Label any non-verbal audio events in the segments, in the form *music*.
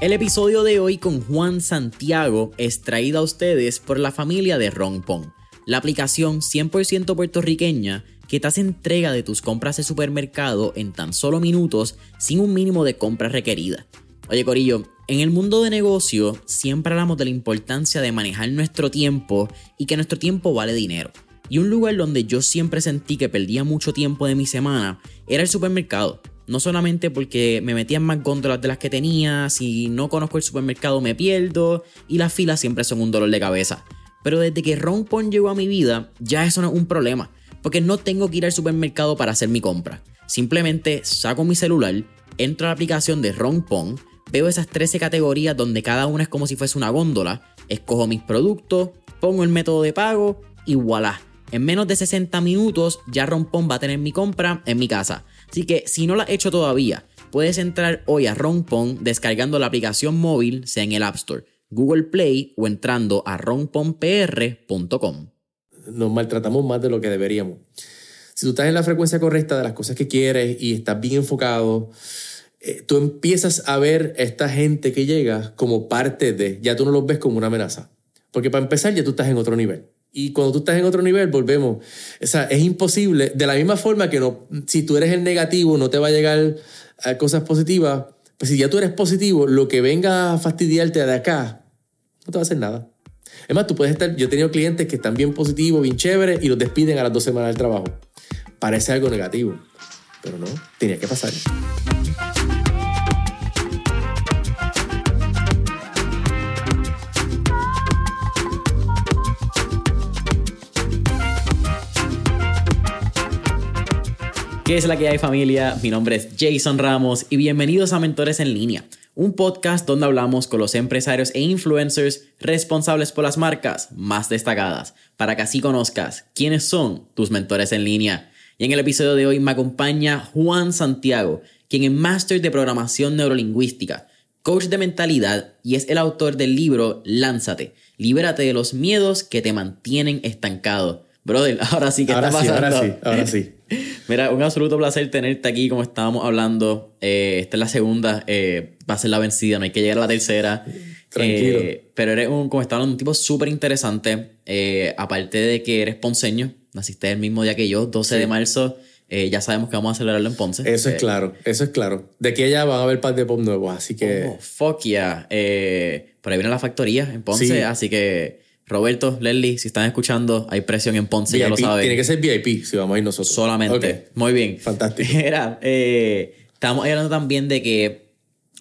El episodio de hoy con Juan Santiago es traído a ustedes por la familia de Ron Pong, la aplicación 100% puertorriqueña que te hace entrega de tus compras de supermercado en tan solo minutos sin un mínimo de compras requerida. Oye Corillo, en el mundo de negocio siempre hablamos de la importancia de manejar nuestro tiempo y que nuestro tiempo vale dinero. Y un lugar donde yo siempre sentí que perdía mucho tiempo de mi semana era el supermercado. No solamente porque me metían más góndolas de las que tenía, si no conozco el supermercado me pierdo y las filas siempre son un dolor de cabeza. Pero desde que Ron llegó a mi vida, ya eso no es un problema, porque no tengo que ir al supermercado para hacer mi compra. Simplemente saco mi celular, entro a la aplicación de Ron veo esas 13 categorías donde cada una es como si fuese una góndola, escojo mis productos, pongo el método de pago y voilà. En menos de 60 minutos ya Ron va a tener mi compra en mi casa. Así que si no lo has hecho todavía, puedes entrar hoy a Ronpon descargando la aplicación móvil, sea en el App Store, Google Play o entrando a ronponpr.com. Nos maltratamos más de lo que deberíamos. Si tú estás en la frecuencia correcta de las cosas que quieres y estás bien enfocado, eh, tú empiezas a ver a esta gente que llega como parte de, ya tú no los ves como una amenaza. Porque para empezar ya tú estás en otro nivel. Y cuando tú estás en otro nivel, volvemos. O sea, es imposible. De la misma forma que no, si tú eres el negativo, no te va a llegar a cosas positivas. Pues si ya tú eres positivo, lo que venga a fastidiarte de acá, no te va a hacer nada. Es más, tú puedes estar. Yo he tenido clientes que están bien positivos, bien chéveres, y los despiden a las dos semanas del trabajo. Parece algo negativo. Pero no, tenía que pasar. ¿Qué es la que hay familia? Mi nombre es Jason Ramos y bienvenidos a Mentores en línea, un podcast donde hablamos con los empresarios e influencers responsables por las marcas más destacadas, para que así conozcas quiénes son tus mentores en línea. Y en el episodio de hoy me acompaña Juan Santiago, quien es máster de programación neurolingüística, coach de mentalidad y es el autor del libro Lánzate, libérate de los miedos que te mantienen estancado. Brother, *laughs* ahora sí que está pasando. Ahora sí, ahora sí. Mira, un absoluto placer tenerte aquí, como estábamos hablando. Eh, esta es la segunda, eh, va a ser la vencida, no hay que llegar a la tercera. Tranquilo. Eh, pero eres un, como estaba un tipo súper interesante. aparte de que eres ponceño, naciste el mismo día que yo, 12 de marzo. ya sabemos que vamos a celebrarlo en Ponce. Eso es claro, eso es claro. De aquí allá van a haber par de pop nuevos, así que. Oh, fuck yeah. por ahí viene la factoría en Ponce, así que Roberto, Leslie, si están escuchando, hay presión en Ponce, ya lo saben. Tiene que ser VIP si vamos a ir nosotros. Solamente. Muy bien. Fantástico. *laughs* Era, eh, estábamos hablando también de que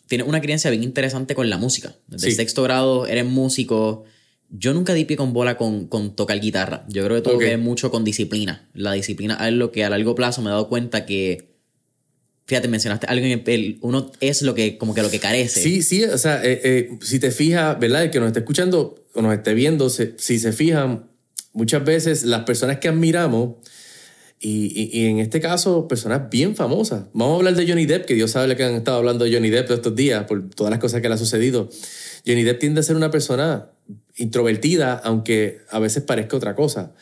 tienes una creencia bien interesante con la música. Desde el sexto grado eres músico. Yo nunca di pie con bola con, con tocar guitarra. Yo creo que todo okay. mucho con disciplina. La disciplina es lo que a largo plazo me he dado cuenta que fíjate, mencionaste algo en el, uno es lo que, como que lo que carece. Sí, sí, o sea, eh, eh, si te fijas, ¿verdad? El que nos esté escuchando o nos esté viendo, si se fijan, muchas veces las personas que admiramos, y, y, en este caso, personas bien famosas. Vamos a hablar de Johnny Depp, que Dios sabe que han estado hablando de Johnny Depp estos días, por todas las cosas que le ha sucedido. Johnny Depp tiende a ser una persona introvertida, aunque a veces parezca otra cosa.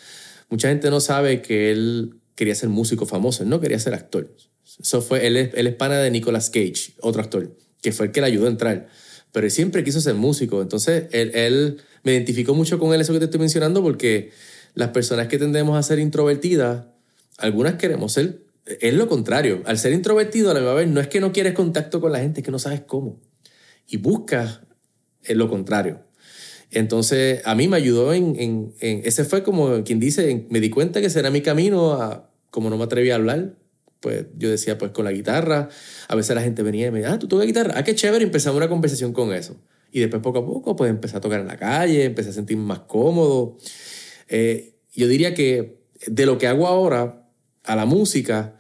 Mucha gente no sabe que él quería ser músico famoso, él no quería ser actor. Eso fue, él, él es pana de Nicolas Cage, otro actor, que fue el que le ayudó a entrar. Pero él siempre quiso ser músico. Entonces, él, él me identificó mucho con él, eso que te estoy mencionando, porque las personas que tendemos a ser introvertidas, algunas queremos ser, es lo contrario. Al ser introvertido, a la misma vez, no es que no quieres contacto con la gente, es que no sabes cómo. Y buscas lo contrario. Entonces, a mí me ayudó en, en, en, ese fue como quien dice, me di cuenta que será mi camino a, como no me atreví a hablar, pues yo decía, pues con la guitarra, a veces la gente venía y me decía, ah, tú tocas guitarra, ah, qué chévere, empezamos una conversación con eso. Y después poco a poco, pues empecé a tocar en la calle, empecé a sentirme más cómodo. Eh, yo diría que de lo que hago ahora a la música,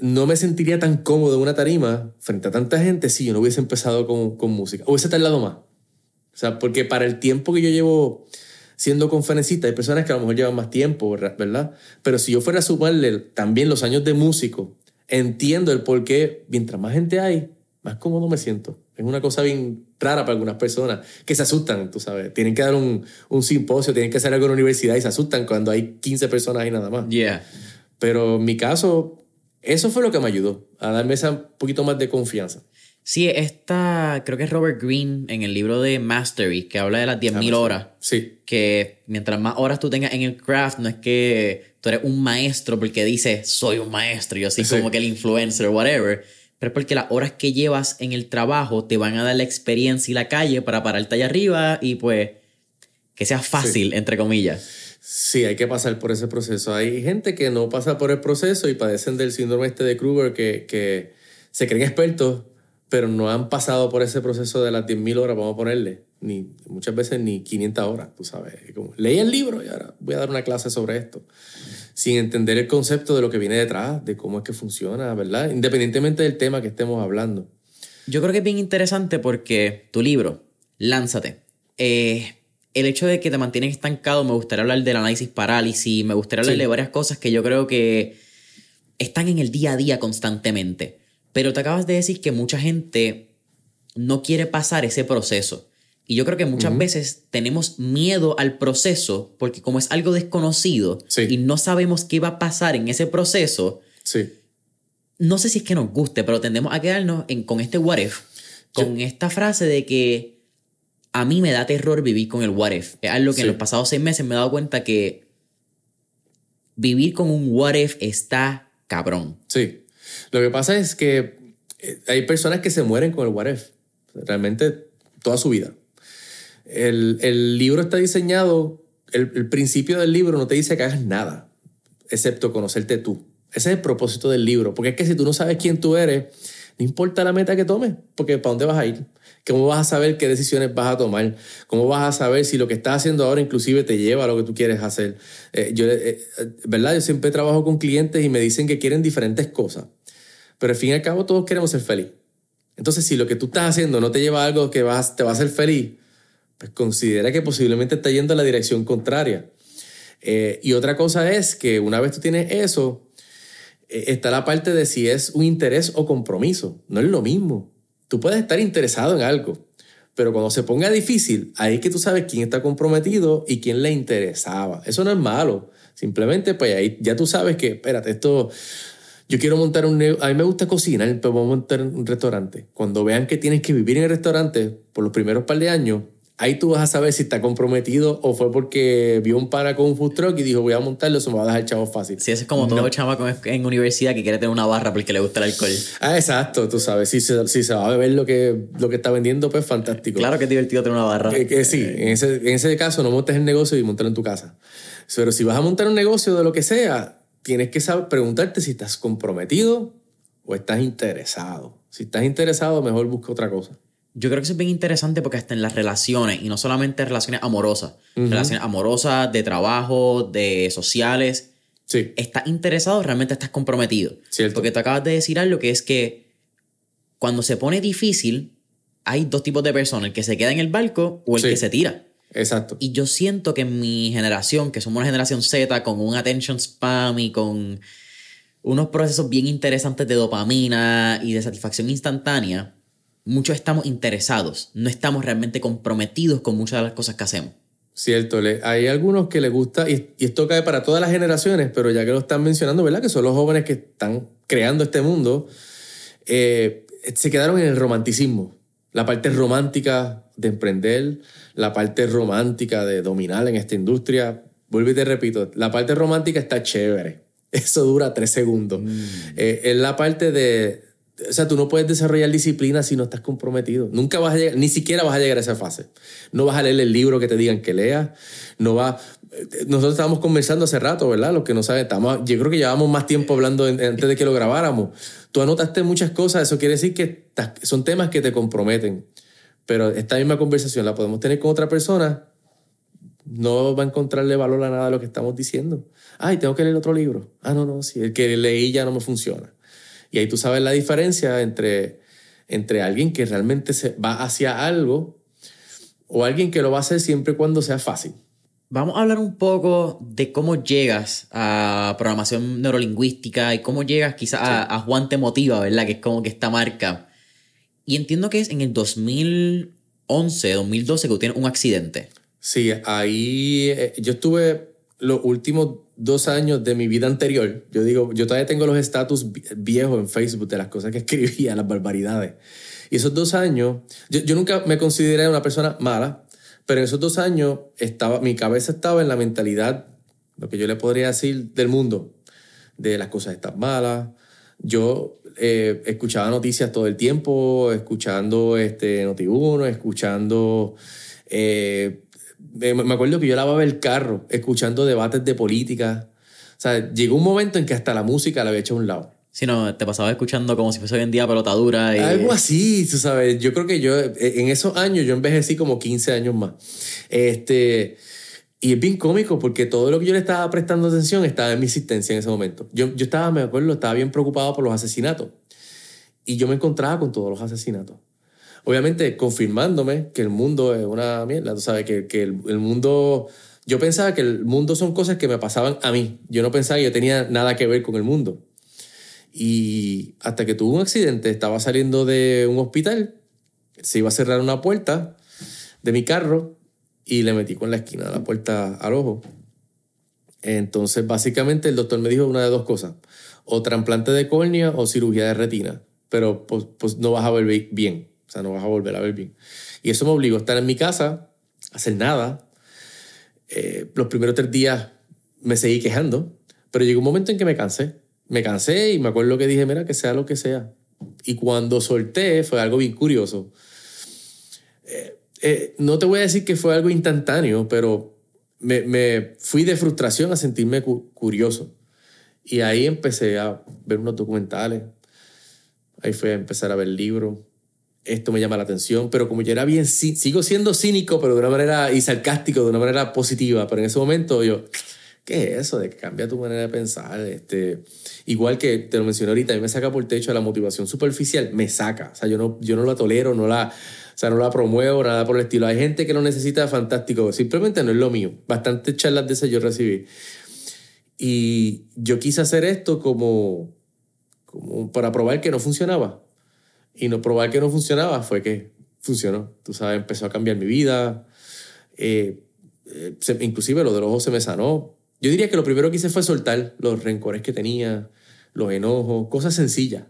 no me sentiría tan cómodo en una tarima frente a tanta gente si yo no hubiese empezado con, con música. Hubiese tardado más. O sea, porque para el tiempo que yo llevo siendo conferencista, hay personas que a lo mejor llevan más tiempo, ¿verdad? Pero si yo fuera a sumarle también los años de músico, entiendo el por qué, mientras más gente hay, más cómodo me siento. Es una cosa bien rara para algunas personas que se asustan, tú sabes. Tienen que dar un, un simposio, tienen que hacer algo en la universidad y se asustan cuando hay 15 personas ahí nada más. Yeah. Pero en mi caso, Eso fue lo que me ayudó a darme esa un poquito más de confianza. Sí, esta, creo que es Robert Greene en el libro de Mastery, que habla de las 10.000 horas. Sí. Que mientras más horas tú tengas en el craft, no es que tú eres un maestro porque dices, soy un maestro, yo soy Sí. como que el influencer o whatever, pero es porque las horas que llevas en el trabajo te van a dar la experiencia y la calle para pararte allá arriba y pues que sea fácil, entre comillas. Sí, hay que pasar por ese proceso. Hay gente que no pasa por el proceso y padecen del síndrome este de Kruger que, que se creen expertos, pero no han pasado por ese proceso de las 10.000 horas, vamos a ponerle, ni muchas veces ni 500 horas, tú sabes. Como, leí el libro y ahora voy a dar una clase sobre esto, sin entender el concepto de lo que viene detrás, de cómo es que funciona, ¿verdad? Independientemente del tema que estemos hablando. Yo creo que es bien interesante porque tu libro, Lánzate, eh, el hecho de que te mantienen estancado, me gustaría hablar del análisis parálisis, me gustaría hablar Sí. de varias cosas que yo creo que están en el día a día constantemente. Pero te acabas de decir que mucha gente no quiere pasar ese proceso. Y yo creo que muchas veces tenemos miedo al proceso porque como es algo desconocido Sí. y no sabemos qué va a pasar en ese proceso, Sí. no sé si es que nos guste, pero tendemos a quedarnos en- con este what if, con esta frase de que a mí me da terror vivir con el what if. Es algo que en los pasados seis meses me he dado cuenta que vivir con un what if está cabrón. Sí. Lo que pasa es que eh, hay personas que se mueren con el what if. Realmente toda su vida. El, el libro está diseñado, el, el principio del libro no te dice que hagas nada, excepto conocerte tú. Ese es el propósito del libro. Porque es que si tú no sabes quién tú eres, no importa la meta que tomes, porque ¿para dónde vas a ir? ¿Cómo vas a saber qué decisiones vas a tomar? ¿Cómo vas a saber si lo que estás haciendo ahora inclusive te lleva a lo que tú quieres hacer? Eh, yo, eh, eh, ¿Verdad? Yo siempre trabajo con clientes y me dicen que quieren diferentes cosas. Pero al fin y al cabo todos queremos ser feliz. Entonces, si lo que tú estás haciendo no te lleva a algo que vas, te va a hacer feliz, pues considera que posiblemente está yendo en la dirección contraria. Eh, y otra cosa es que una vez tú tienes eso, está la parte de si es un interés o compromiso. No es lo mismo. Tú puedes estar interesado en algo, pero cuando se ponga difícil, ahí que tú sabes quién está comprometido y quién le interesaba. Eso no es malo. Simplemente, pues ahí ya tú sabes que, espérate, esto, yo quiero montar un... A mí me gusta cocinar, pero vamos a montar un restaurante. Cuando vean que tienes que vivir en el restaurante por los primeros par de años, ahí tú vas a saber si está comprometido o fue porque vio un pana con un food truck y dijo, voy a montarlo, eso me va a dejar chavo fácil. Si ese es como todo chamaco en, en universidad que quiere tener una barra porque le gusta el alcohol. Ah, exacto, tú sabes. Si se, si se va a beber lo que, lo que está vendiendo, pues fantástico. Claro que es divertido tener una barra. Sí, en ese, en ese caso no montes el negocio y montalo en tu casa. Pero si vas a montar un negocio de lo que sea, tienes que saber, preguntarte si estás comprometido o estás interesado. Si estás interesado, mejor busca otra cosa. Yo creo que eso es bien interesante porque hasta en las relaciones, y no solamente relaciones amorosas, relaciones amorosas, de trabajo, de sociales, Sí, estás interesado, realmente estás comprometido. Cierto. Porque tú acabas de decir algo que es que cuando se pone difícil, hay dos tipos de personas, el que se queda en el barco o el Sí. que se tira. exacto. Y yo siento que en mi generación, que somos una generación Z con un attention spam y con unos procesos bien interesantes de dopamina y de satisfacción instantánea, muchos estamos interesados, no estamos realmente comprometidos con muchas de las cosas que hacemos. Cierto, hay algunos que les gusta, y, esto cae para todas las generaciones, pero ya que lo están mencionando, ¿verdad? Que son los jóvenes que están creando este mundo, eh, se quedaron en el romanticismo. La parte romántica de emprender, la parte romántica de dominar en esta industria. Vuelvo y te repito, la parte romántica está chévere. *laughs* Eso dura tres segundos. Eh, es la parte de... O sea, tú no puedes desarrollar disciplina si no estás comprometido. Nunca vas a llegar, ni siquiera vas a llegar a esa fase. No vas a leer el libro que te digan que leas. No vas... Nosotros estábamos conversando hace rato, ¿verdad? Los que no saben, estamos, yo creo que llevamos más tiempo hablando antes de que lo grabáramos. Tú anotaste muchas cosas, eso quiere decir que son temas que te comprometen. Pero esta misma conversación la podemos tener con otra persona, no va a encontrarle valor a nada de lo que estamos diciendo. Ay, tengo que leer otro libro. Ah, no, no, sí, el que leí ya no me funciona. Y ahí tú sabes la diferencia entre, entre alguien que realmente se va hacia algo o alguien que lo va a hacer siempre y cuando sea fácil. Vamos a hablar un poco de cómo llegas a programación neurolingüística y cómo llegas quizás a, a Juan Te Motiva, ¿verdad? Que es como que esta marca. Y entiendo que es en el 2011, 2012 que tú tienes un accidente. Sí, ahí eh, yo estuve los últimos dos años de mi vida anterior, yo digo, yo todavía tengo los estatus viejos en Facebook de las cosas que *laughs* escribía, las barbaridades. Y esos dos años, yo, nunca me consideré una persona mala, pero en esos dos años estaba, mi cabeza estaba en la mentalidad, lo que yo le podría decir del mundo, de las cosas están malas. Yo eh, escuchaba noticias todo el tiempo, escuchando este Noti1, escuchando... Eh, me acuerdo que yo lavaba el carro, escuchando debates de política. O sea, llegó un momento en que hasta la música la había hecho a un lado. Si no, te pasaba escuchando como si fuese hoy en día pelotadura. Y... Algo así, tú sabes. Yo creo que yo, en esos años, yo envejecí como 15 años más. Este, y es bien cómico porque todo lo que yo le estaba prestando atención estaba en mi existencia en ese momento. Yo, yo estaba, me acuerdo, estaba bien preocupado por los asesinatos. Y yo me encontraba con todos los asesinatos. Obviamente, confirmándome que el mundo es una mierda, tú sabes, que, que el, mundo... Yo pensaba que el mundo son cosas que me pasaban a mí. Yo no pensaba que yo tenía nada que ver con el mundo. Y hasta que tuvo un accidente, estaba saliendo de un hospital, se iba a cerrar una puerta de mi carro y le metí con la esquina de la puerta al ojo. Entonces, básicamente, el doctor me dijo una de dos cosas: o trasplante de córnea o cirugía de retina. Pero pues, pues, no vas a ver bien. O sea, no vas a volver a ver bien. Y eso me obligó a estar en mi casa, a hacer nada. Eh, los primeros tres días me seguí quejando, pero llegó un momento en que me cansé me cansé y me acuerdo que dije, mira, que sea lo que sea. Y cuando solté fue algo bien curioso. Eh, eh, no te voy a decir que fue algo instantáneo, pero me, me fui de frustración a sentirme curioso. Y ahí empecé a ver unos documentales. Ahí fue a empezar a ver libros. Esto me llama la atención, pero como yo era bien, sigo siendo cínico, pero de una manera, y sarcástico, de una manera positiva. Pero en ese momento yo, ¿qué es eso de que cambia tu manera de pensar? Este, igual que te lo mencioné ahorita, a mí me saca por el techo la motivación superficial, me saca. O sea, yo no, yo no la tolero, no la, o sea, no la promuevo, nada por el estilo. Hay gente que lo necesita fantástico, simplemente no es lo mío. Bastantes charlas de esas yo recibí. Y yo quise hacer esto como, como para probar que no funcionaba. Y no probar que no funcionaba fue que funcionó. Tú sabes, empezó a cambiar mi vida. Eh, eh, inclusive lo del ojo se me sanó yo diría que lo primero que hice fue soltar los rencores que tenía, los enojos, cosas sencillas.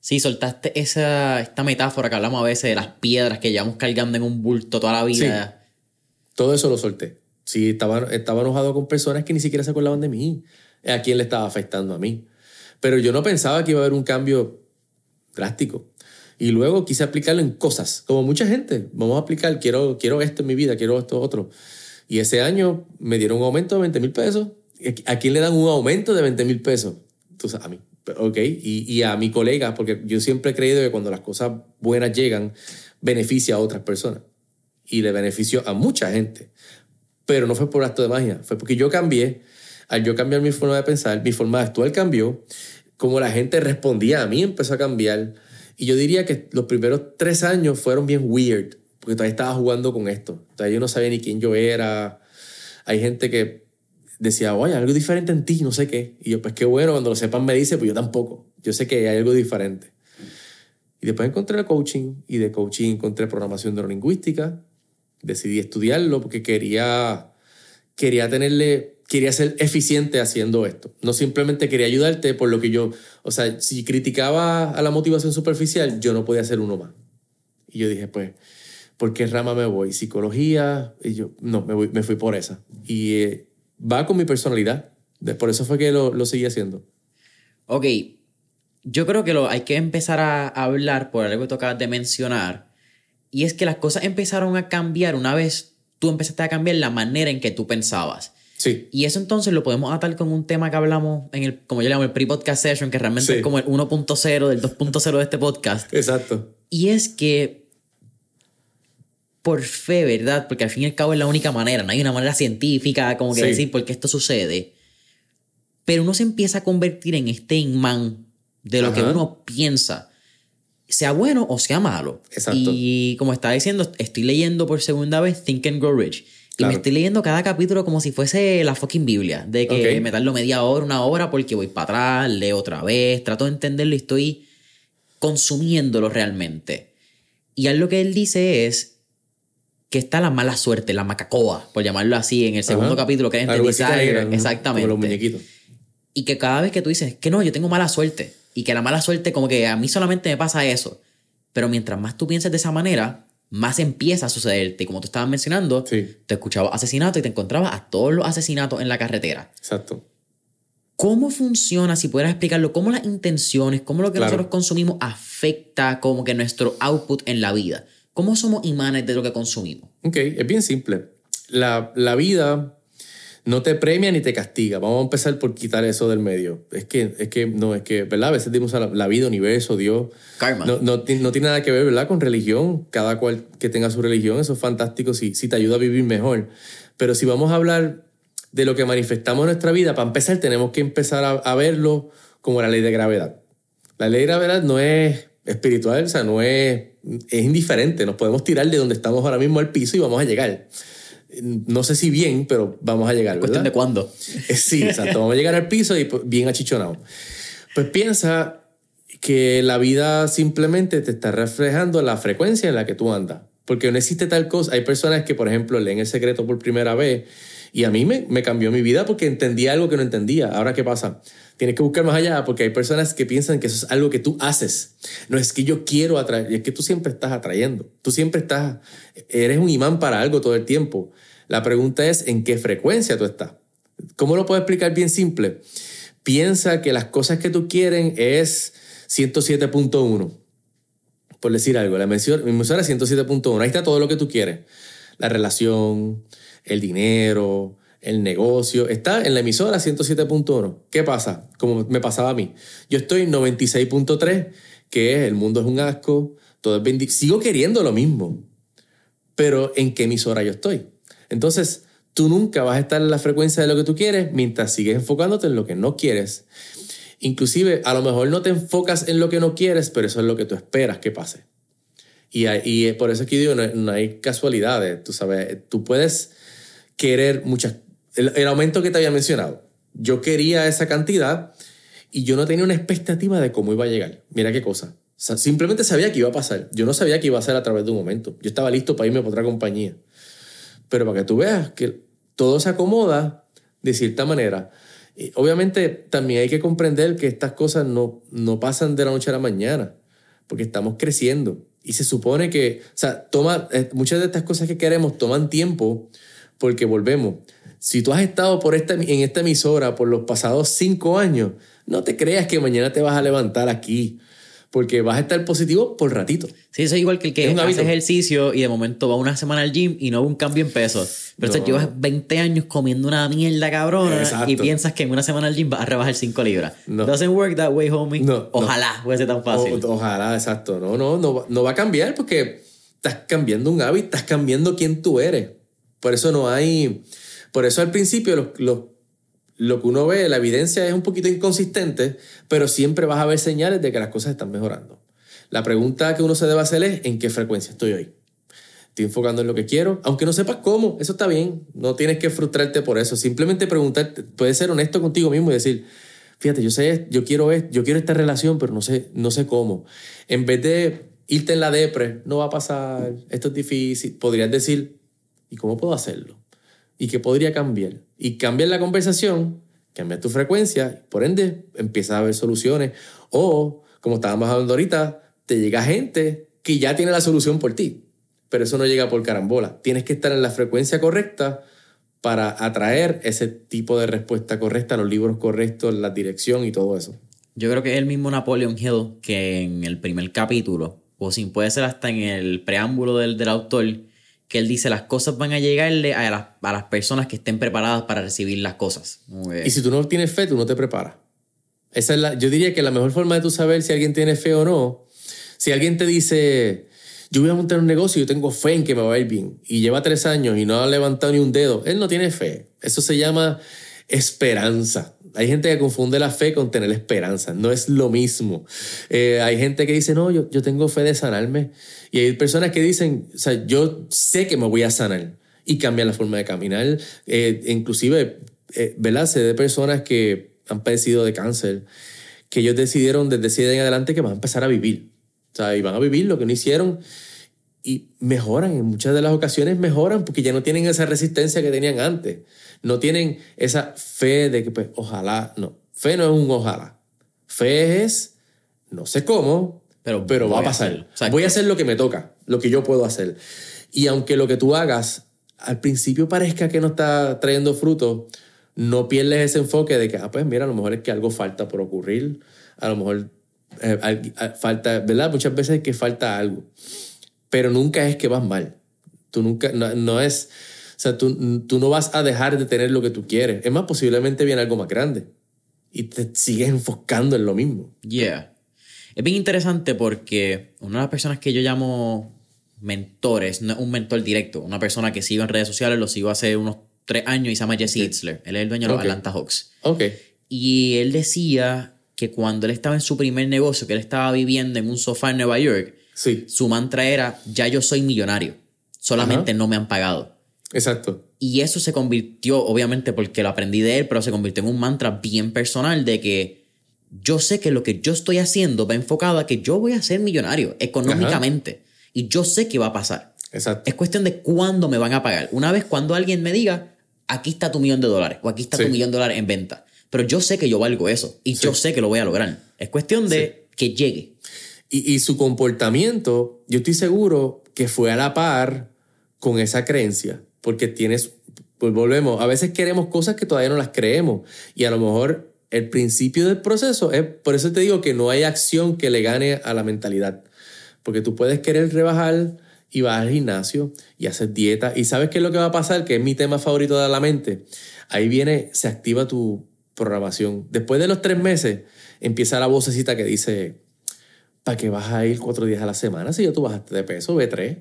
Sí, soltaste esa, esta metáfora que hablamos a veces de las piedras que llevamos cargando en un bulto toda la vida. Sí. Todo eso lo solté. Sí, estaba, estaba enojado con personas que ni siquiera se acordaban de mí. ¿A quién le estaba afectando a mí? Pero yo no pensaba que iba a haber un cambio drástico. Y luego quise aplicarlo en cosas, como mucha gente. Vamos a aplicar, quiero, quiero esto en mi vida, quiero esto otro. Y ese año me dieron un aumento de 20 mil pesos. ¿A quién le dan un aumento de 20 mil pesos? Entonces, a mí. Ok. Y, y, a mi colega, porque yo siempre he creído que cuando las cosas buenas llegan, beneficia a otras personas. Y le beneficio a mucha gente. Pero no fue por acto de magia. Fue porque yo cambié. Al yo cambiar mi forma de pensar, mi forma de actuar cambió. Como la gente respondía a mí empezó a cambiar. Y yo diría que los primeros tres años fueron bien weird porque todavía estaba jugando con esto. Todavía yo no sabía ni quién yo era. Hay gente que decía, oye, algo diferente en ti, no sé qué. Y yo, pues qué bueno, cuando lo sepan me dice, pues yo tampoco. Yo sé que hay algo diferente. Y después encontré el coaching y de coaching encontré programación neurolingüística. Decidí estudiarlo porque quería, quería tenerle, quería ser eficiente haciendo esto. No simplemente quería ayudarte por lo que yo, o sea, si criticaba a la motivación superficial, yo no podía ser uno más. Y yo dije, pues, ¿por qué rama me voy? ¿Psicología? Y yo, no, me, voy, me fui por esa. Y eh, va con mi personalidad. Por eso fue que lo, lo seguí haciendo. Ok, yo creo que lo, hay que empezar a hablar por algo que tocabas de mencionar. Y es que las cosas empezaron a cambiar una vez tú empezaste a cambiar la manera en que tú pensabas. Sí. Y eso entonces lo podemos atar con un tema que hablamos en el, como yo le llamo, el pre-podcast session, que realmente es como el 1.0 del 2.0 de este podcast. Exacto. Y es que por fe, ¿verdad? Porque al fin y al cabo es la única manera, no hay una manera científica como que decir por qué esto sucede. Pero uno se empieza a convertir en este imán de lo que uno piensa, sea bueno o sea malo. Exacto. Y como estaba diciendo, estoy leyendo por segunda vez Think and Grow Rich. Y me estoy leyendo cada capítulo como si fuese la fucking Biblia. De que me tardo media hora, una hora, porque voy para atrás, leo otra vez, trato de entenderlo y estoy consumiéndolo realmente. Y algo que él dice es que está la mala suerte, la macacoa, por llamarlo así, en el segundo Ajá. capítulo, que es exactamente. Como los muñequitos. Y que cada vez que tú dices que no, yo tengo mala suerte, y que la mala suerte como que a mí solamente me pasa eso, pero mientras más tú pienses de esa manera, más empieza a sucederte. Como tú estabas mencionando, Sí. te escuchabas asesinato y te encontrabas a todos los asesinatos en la carretera. Exacto. ¿Cómo funciona, si pudieras explicarlo, cómo las intenciones, cómo lo que Claro. nosotros consumimos afecta como que nuestro output en la vida? ¿Cómo somos imanes de lo que consumimos? Ok, es bien simple. La, la vida no te premia ni te castiga. Vamos a empezar por quitar eso del medio. Es que, es que, no, es que, ¿verdad? A veces dimos a la, la vida, universo, Dios. Karma. No, no tiene nada que ver, ¿verdad? Con religión. Cada cual que tenga su religión, eso es fantástico si, si te ayuda a vivir mejor. Pero si vamos a hablar de lo que manifestamos en nuestra vida, para empezar tenemos que empezar a, a verlo como la ley de gravedad. La ley de gravedad no es espiritual, o sea, no es, es indiferente. Nos podemos tirar de donde estamos ahora mismo al piso y vamos a llegar. No sé si bien, pero vamos a llegar, Cuestión ¿verdad? de cuándo. Eh, Sí, exacto. Vamos a llegar al piso y pues, bien achichonado. Pues piensa que la vida simplemente te está reflejando la frecuencia en la que tú andas. Porque no existe tal cosa. Hay personas que, por ejemplo, leen el secreto por primera vez y a mí me, me cambió mi vida porque entendí algo que no entendía. Ahora, ¿qué pasa? Tienes que buscar más allá porque hay personas que piensan que eso es algo que tú haces. No es que yo quiero atraer, es que tú siempre estás atrayendo. Tú siempre estás, eres un imán para algo todo el tiempo. La pregunta es en qué frecuencia tú estás. ¿Cómo lo puedo explicar bien simple? Piensa que las cosas que tú quieres es 107.1. Por decir algo, la emisora, mi emisora es 107.1. Ahí está todo lo que tú quieres. La relación, el dinero, el negocio. Está en la emisora 107.1. ¿Qué pasa? Como me pasaba a mí. Yo estoy en 96.3, que es el mundo es un asco, todo es Sigo queriendo lo mismo pero ¿en qué emisora yo estoy? Entonces, tú nunca vas a estar en la frecuencia de lo que tú quieres mientras sigues enfocándote en lo que no quieres. Inclusive, a lo mejor no te enfocas en lo que no quieres, pero eso es lo que tú esperas que pase. Y, por eso es que digo, no, hay casualidades, tú sabes, tú puedes querer muchas... El, el aumento que te había mencionado, yo quería esa cantidad y yo no tenía una expectativa de cómo iba a llegar. Mira qué cosa. Simplemente sabía que iba a pasar. Yo no sabía que iba a ser a través de un momento. Yo estaba listo para irme para otra compañía. Pero para que tú veas que todo se acomoda de cierta manera. Y obviamente también hay que comprender que estas cosas no, no pasan de la noche a la mañana, porque estamos creciendo. Y se supone que, o sea, toma, eh, muchas de estas cosas que queremos toman tiempo porque volvemos. Si tú has estado por esta, en esta emisora por los pasados cinco años, no te creas que mañana te vas a levantar aquí, porque vas a estar positivo por ratito. Sí, eso es igual que el que Es hace ejercicio y de momento va una semana al gym y no hubo un cambio en peso. Pero No. entonces llevas 20 años comiendo una mierda cabrona Exacto. y piensas que en una semana al gym vas a rebajar 5 libras. No. Doesn't work that way, homie. No, no. Ojalá fuese tan fácil. O- ojalá, exacto. No, no, no, va- no va a cambiar porque estás cambiando un hábito, estás cambiando quién tú eres. Por eso no hay. Por eso al principio los- los- lo que uno ve, la evidencia es un poquito inconsistente, pero siempre vas a ver señales de que las cosas están mejorando. La pregunta que uno se debe hacer es: ¿en qué frecuencia estoy hoy? Estoy enfocando en lo que quiero, aunque no sepas cómo, eso está bien. No tienes que frustrarte por eso. Simplemente preguntarte, puedes ser honesto contigo mismo y decir, fíjate, yo sé, yo quiero, es- yo quiero esta relación, pero no sé, no sé cómo. En vez de irte en la depre, no va a pasar, esto es difícil, podrías decir, ¿y cómo puedo hacerlo? ¿Y qué podría cambiar? Y cambiar la conversación, cambiar tu frecuencia, por ende empiezas a ver soluciones. O, como estábamos hablando ahorita, te llega gente que ya tiene la solución por ti, pero eso no llega por carambola. Tienes que estar en la frecuencia correcta para atraer ese tipo de respuesta correcta, los libros correctos, la dirección y todo eso. Yo creo que es el mismo Napoleon Hill que en el primer capítulo, o sin puede ser hasta en el preámbulo del, del autor, que él dice las cosas van a llegarle a las, a las personas que estén preparadas para recibir las cosas. Y si tú no tienes fe, tú no te preparas. Esa es la, yo diría que la mejor forma de tú saber si alguien tiene fe o no, si alguien te dice, yo voy a montar un negocio y yo tengo fe en que me va a ir bien, y lleva tres años y no ha levantado ni un dedo, él no tiene fe. Eso se llama esperanza. Hay gente que confunde la fe con tener esperanza. No es lo mismo. Eh, hay gente que dice, no, yo, yo tengo fe de sanarme. Y hay personas que dicen, o sea, yo sé que me voy a sanar. Y cambian la forma de caminar. Eh, inclusive, eh, ¿verdad? Sé de personas que han padecido de cáncer, que ellos decidieron desde ese día en adelante que van a empezar a vivir. O sea, y van a vivir lo que no hicieron. y mejoran, en muchas de las ocasiones mejoran porque ya no tienen esa resistencia que tenían antes. No tienen esa fe de que, pues, ojalá, no. Fe no es un ojalá. Fe es, no sé cómo, pero, pero va a pasar. voy a hacer lo que me toca, lo que yo puedo hacer. Y aunque lo que tú hagas al principio parezca que no está trayendo fruto, no pierdes ese enfoque de que, ah, pues mira, a lo mejor es que algo falta por ocurrir, a lo mejor eh, falta, ¿verdad? Muchas veces es que falta algo, pero nunca es que vas mal. Tú nunca, no, es, o sea, tú, tú, no vas a dejar de tener lo que tú quieres. Es más, posiblemente viene algo más grande y te sigues enfocando en lo mismo. Yeah. Es bien interesante porque una de las personas que yo llamo mentores, no es un mentor directo, una persona que sigo en redes sociales, lo sigo hace unos tres años y se llama Jesse Itzler. Él es el dueño de los Atlanta Hawks. Ok. Y él decía que cuando él estaba en su primer negocio, que él estaba viviendo en un sofá en Nueva York, sí. su mantra era, ya yo soy millonario, solamente no me han pagado. Exacto. Y eso se convirtió, obviamente porque lo aprendí de él, pero se convirtió en un mantra bien personal de que yo sé que lo que yo estoy haciendo va enfocado a que yo voy a ser millonario económicamente. Y yo sé que va a pasar. Exacto. Es cuestión de cuándo me van a pagar. Una vez cuando alguien me diga, aquí está tu millón de dólares o aquí está tu millón de dólares en venta. Pero yo sé que yo valgo eso y yo sé que lo voy a lograr. Es cuestión de que llegue. Y, y su comportamiento, yo estoy seguro que fue a la par con esa creencia, porque tienes, pues volvemos, a veces queremos cosas que todavía no las creemos y a lo mejor el principio del proceso es, por eso te digo que no hay acción que le gane a la mentalidad. Porque tú puedes querer rebajar y vas al gimnasio y hacer dieta. Y sabes qué es lo que va a pasar, que es mi tema favorito de la mente. Ahí viene, se activa tu programación. Después de los tres meses, empieza la vocecita que dice, ¿para qué vas a ir cuatro días a la semana? Si ya tú bajaste de peso, ve tres.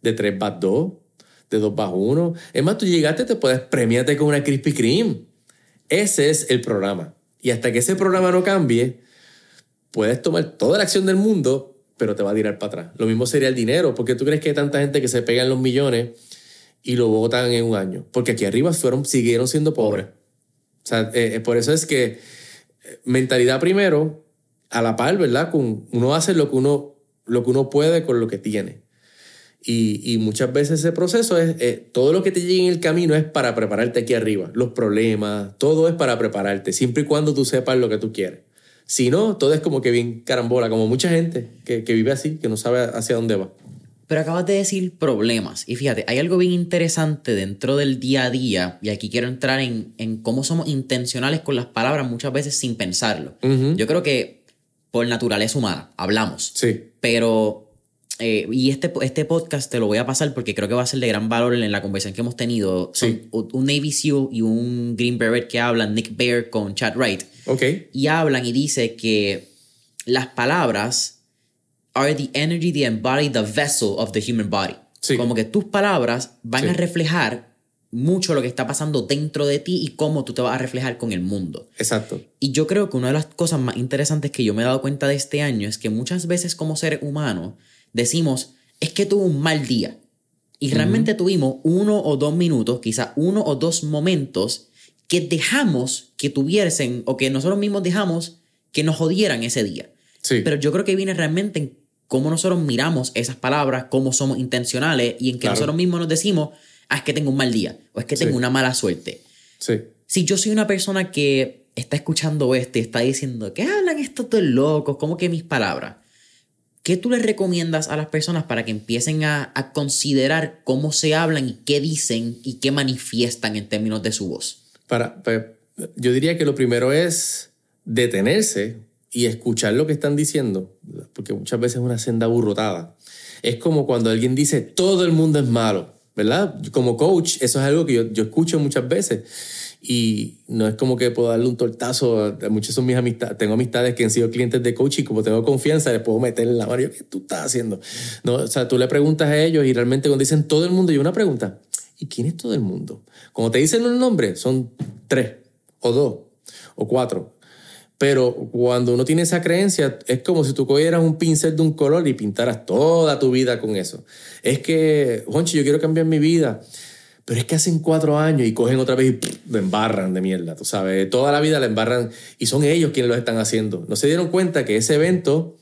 De tres vas dos. De dos vas uno. Es más, tú llegaste, te puedes premiarte con una Krispy Kreme. Ese es el programa. Y hasta que ese programa no cambie, puedes tomar toda la acción del mundo, pero te va a tirar para atrás. Lo mismo sería el dinero, porque tú crees que hay tanta gente que se pega en los millones y lo votan en un año, porque aquí arriba fueron, siguieron siendo pobres. Eh, eh, por eso es que eh, mentalidad primero, a la par, ¿verdad? Uno hace lo que uno, lo que uno puede con lo que tiene. Y, y muchas veces ese proceso es, todo lo que te llega en el camino es para prepararte aquí arriba. Los problemas, todo es para prepararte, siempre y cuando tú sepas lo que tú quieres. Si no, todo es como que bien carambola, como mucha gente que, vive así, que no sabe hacia dónde va. Pero acabas de decir problemas. Y fíjate, hay algo bien interesante dentro del día a día, y aquí quiero entrar en, cómo somos intencionales con las palabras muchas veces sin pensarlo. Yo creo que por naturaleza humana hablamos. Sí. Pero eh, y este, este podcast te lo voy a pasar porque creo que va a ser de gran valor en la conversación que hemos tenido. Sí. un Navy SEAL y un Green Beret que hablan, Nick Bear con Chad Wright. Ok. Y hablan y dice que las palabras are the energy that embody the vessel of the human body. Sí. Como que tus palabras van a reflejar mucho lo que está pasando dentro de ti y cómo tú te vas a reflejar con el mundo. Exacto. Y yo creo que una de las cosas más interesantes que yo me he dado cuenta de este año es que muchas veces como seres humanos decimos, es que tuvo un mal día. Y realmente tuvimos uno o dos minutos, quizá uno o dos momentos que dejamos que tuviesen o que nosotros mismos dejamos que nos jodieran ese día. Sí. Pero yo creo que viene realmente en cómo nosotros miramos esas palabras, cómo somos intencionales y en que nosotros mismos nos decimos, ah, es que tengo un mal día o es que tengo una mala suerte. Sí. Si yo soy una persona que está escuchando esto y está diciendo, ¿qué hablan estos dos locos? ¿Cómo que mis palabras? ¿Qué tú les recomiendas a las personas para que empiecen a, considerar cómo se hablan y qué dicen y qué manifiestan en términos de su voz? Para, pues, yo diría que lo primero es detenerse y escuchar lo que están diciendo, porque muchas veces es una senda aburrotada. Es como cuando alguien dice, todo el mundo es malo, ¿verdad? Como coach, eso es algo que yo, yo escucho muchas veces y no es como que puedo darle un tortazo. Muchas son mis amistades. Tengo amistades que han sido clientes de coaching. Como tengo confianza, les puedo meter en la mano. ¿Qué tú estás haciendo? No, o sea, tú le preguntas a ellos y realmente cuando dicen todo el mundo, yo una pregunta. ¿Y quién es todo el mundo? Como te dicen un nombre, son tres o dos o cuatro. Pero cuando uno tiene esa creencia, es como si tú cogieras un pincel de un color y pintaras toda tu vida con eso. Es que, Juancho, yo quiero cambiar mi vida pero es que hacen cuatro años y cogen otra vez y lo embarran de mierda, tú sabes. Toda la vida la embarran y son ellos quienes lo están haciendo. No se dieron cuenta que ese evento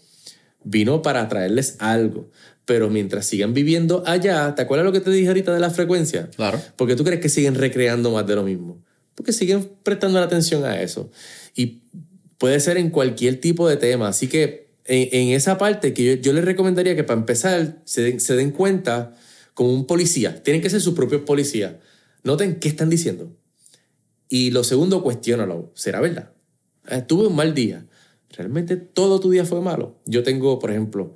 vino para traerles algo. Pero mientras sigan viviendo allá, ¿te acuerdas lo que te dije ahorita de la frecuencia? Claro. Porque tú crees que siguen recreando más de lo mismo. Porque siguen prestando la atención a eso. Y puede ser en cualquier tipo de tema. Así que en, esa parte que yo, yo les recomendaría que para empezar se den, se den cuenta como un policía. Tienen que ser sus propios policías. Noten qué están diciendo. Y lo segundo, cuestiónalo. ¿Será verdad? Tuve un mal día. ¿Realmente todo tu día fue malo? Yo tengo, por ejemplo,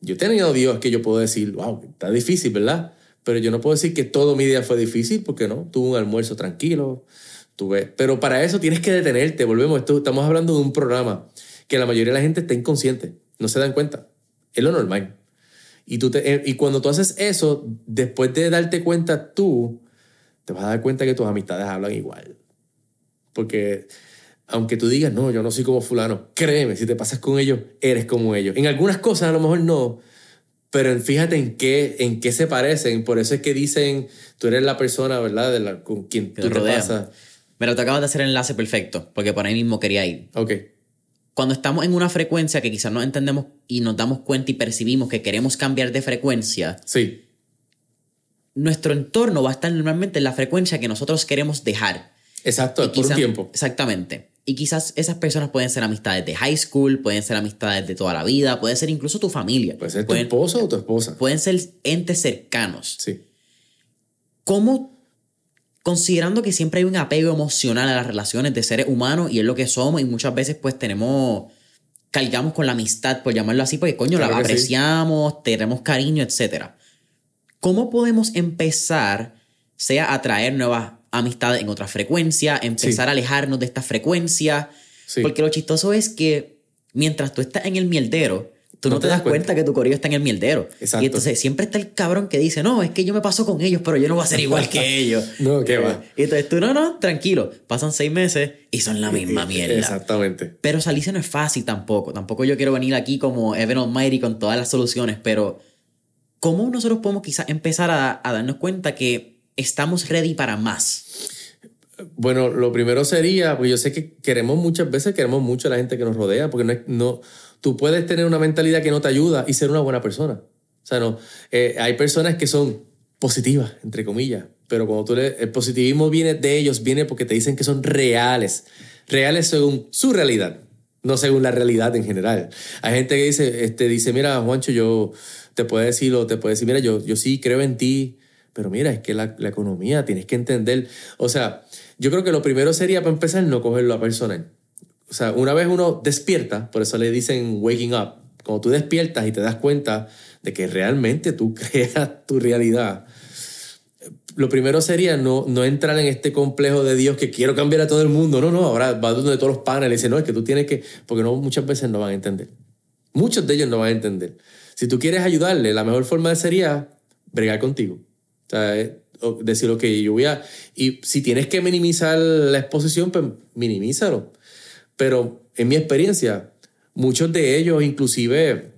yo he tenido días que yo puedo decir, wow, está difícil, ¿verdad? Pero yo no puedo decir que todo mi día fue difícil porque no. Tuve un almuerzo tranquilo. Tuve... Pero para eso tienes que detenerte. Volvemos. Esto, estamos hablando de un programa que la mayoría de la gente está inconsciente. No se dan cuenta. Es lo normal. Y, tú te, eh, y cuando tú haces eso, después de darte cuenta tú, te vas a dar cuenta que tus amistades hablan igual. Porque aunque tú digas, no, yo no soy como fulano, créeme, si te pasas con ellos, eres como ellos. En algunas cosas a lo mejor no, pero fíjate en qué, en qué se parecen. Por eso es que dicen, tú eres la persona, ¿verdad? De la, con quien tú te pasas. Pero te acabas de hacer el enlace perfecto, porque por ahí mismo quería ir. Ok cuando estamos en una frecuencia que quizás no entendemos y nos damos cuenta y percibimos que queremos cambiar de frecuencia, sí. nuestro entorno va a estar normalmente en la frecuencia que nosotros queremos dejar. Exacto, por un tiempo. Exactamente. Y quizás esas personas pueden ser amistades de high school, pueden ser amistades de toda la vida, puede ser incluso tu familia. Puede ser tu esposo o tu esposa. Pueden ser entes cercanos. Sí. ¿Cómo considerando que siempre hay un apego emocional a las relaciones de seres humanos y es lo que somos y muchas veces pues tenemos, cargamos con la amistad, por llamarlo así, porque coño, la apreciamos, tenemos cariño, etc. ¿Cómo podemos empezar, sea a traer nuevas amistades en otra frecuencia, empezar a alejarnos de esta frecuencia? Porque lo chistoso es que mientras tú estás en el mierdero, Tú no, te, das cuenta. que tu corillo está en el mierdero. Exacto. Y entonces siempre está el cabrón que dice, no, es que yo me paso con ellos, pero yo no voy a ser igual que *laughs* ellos. no, qué va. Y entonces tú, no, no, tranquilo. Pasan seis meses y son la misma *laughs* mierda. Exactamente. Pero salirse no es fácil tampoco. Tampoco yo quiero venir aquí como Evan Almighty con todas las soluciones, pero ¿cómo nosotros podemos quizás empezar a, darnos cuenta que estamos ready para más? Bueno, lo primero sería, pues yo sé que queremos muchas veces, queremos mucho a la gente que nos rodea, porque no, es, no tú puedes tener una mentalidad que no te ayuda y ser una buena persona. O sea, no, eh, hay personas que son positivas, entre comillas, pero cuando tú el positivismo viene de ellos, viene porque te dicen que son reales, reales según su realidad, no según la realidad en general. Hay gente que dice, este, dice, mira, Juancho, yo te puedo decir, o te puedo decir, mira, yo, yo sí creo en ti, pero mira, es que la, la economía tienes que entender. O sea, yo creo que lo primero sería, para empezar, no cogerlo a personal o sea, una vez uno despierta, por eso le dicen waking up, cuando tú despiertas y te das cuenta de que realmente tú *laughs* creas tu realidad, lo primero sería no, no entrar en este complejo de Dios que quiero cambiar a todo el mundo. No, no, ahora va donde todos los paneles y dice, no, es que tú tienes que, porque no, muchas veces no van a entender. Muchos de ellos no van a entender. Si tú quieres ayudarle, la mejor forma sería bregar contigo. O sea, eh, decir, ok, yo voy a... Y si tienes que minimizar la exposición, pues minimízalo. Pero en mi experiencia, muchos de ellos, inclusive,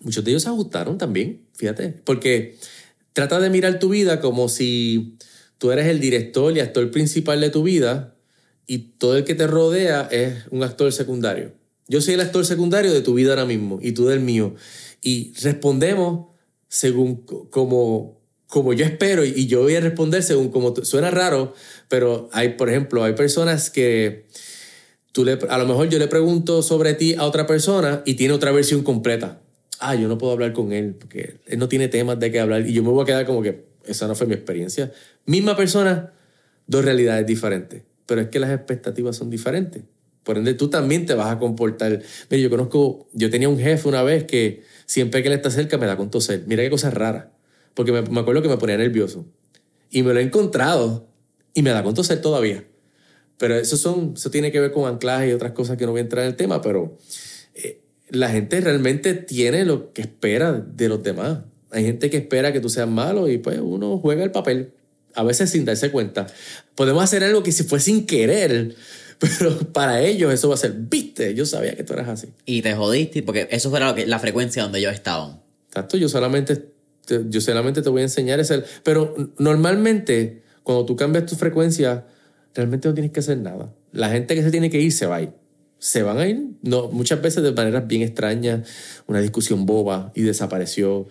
muchos de ellos se ajustaron también, fíjate, porque trata de mirar tu vida como si tú eres el director y actor principal de tu vida y todo el que te rodea es un actor secundario. Yo soy el actor secundario de tu vida ahora mismo y tú del mío. Y respondemos según como, como yo espero y yo voy a responder según como suena raro, pero hay, por ejemplo, hay personas que tú le, a lo mejor yo le pregunto sobre ti a otra persona y tiene otra versión completa. Ah, yo no puedo hablar con él porque él no tiene temas de qué hablar y yo me voy a quedar como que esa no fue mi experiencia. Misma persona, dos realidades diferentes, pero es que las expectativas son diferentes. Por ende, tú también te vas a comportar. Mira, yo conozco, yo tenía un jefe una vez que siempre que él está cerca me da con toser. Mira qué cosa rara, porque me, me acuerdo que me ponía nervioso. Y me lo he encontrado y me da con toser todavía. Pero eso, son, eso tiene que ver con anclaje y otras cosas que no voy a entrar en el tema, pero eh, la gente realmente tiene lo que espera de los demás. Hay gente que espera que tú seas malo y pues uno juega el papel, a veces sin darse cuenta. Podemos hacer algo que si fue sin querer, *laughs* pero para ellos eso va a ser, viste, yo sabía que tú eras así. Y te jodiste porque eso fue lo que, la frecuencia donde yo estaba. Exacto, yo solamente, yo solamente te voy a enseñar ese... Pero normalmente, cuando tú cambias tu frecuencia, realmente no tienes que hacer nada. La gente que se tiene que ir se va a ir. Se van a ir, no, muchas veces de maneras bien extrañas, una discusión boba y desapareció.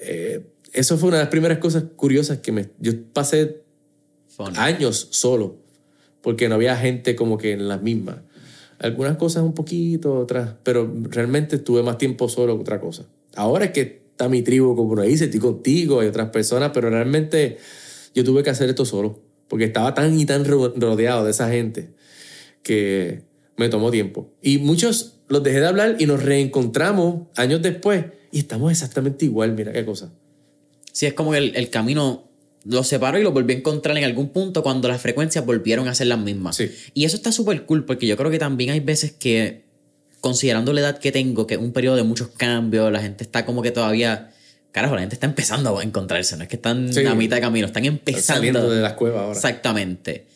Eh, eso fue una de las primeras cosas curiosas que me, yo pasé años solo, porque no había gente como que en las mismas. Algunas cosas un poquito, otras, pero realmente estuve más tiempo solo que otra cosa. Ahora es que está mi tribu, como uno dice, estoy contigo, hay otras personas, pero realmente yo tuve que hacer esto solo, porque estaba tan y tan rodeado de esa gente que me tomó tiempo. Y muchos los dejé de hablar y nos reencontramos años después y estamos exactamente igual, mira qué cosa. Sí, es como que el, el camino los separó y los volvió a encontrar en algún punto cuando las frecuencias volvieron a ser las mismas. Y eso está súper cool porque yo creo que también hay veces que, considerando la edad que tengo, que es un periodo de muchos cambios, la gente está como que todavía... Carajo, la gente está empezando a encontrarse, no es que están a mitad de camino, están empezando. saliendo de las cuevas ahora. Exactamente.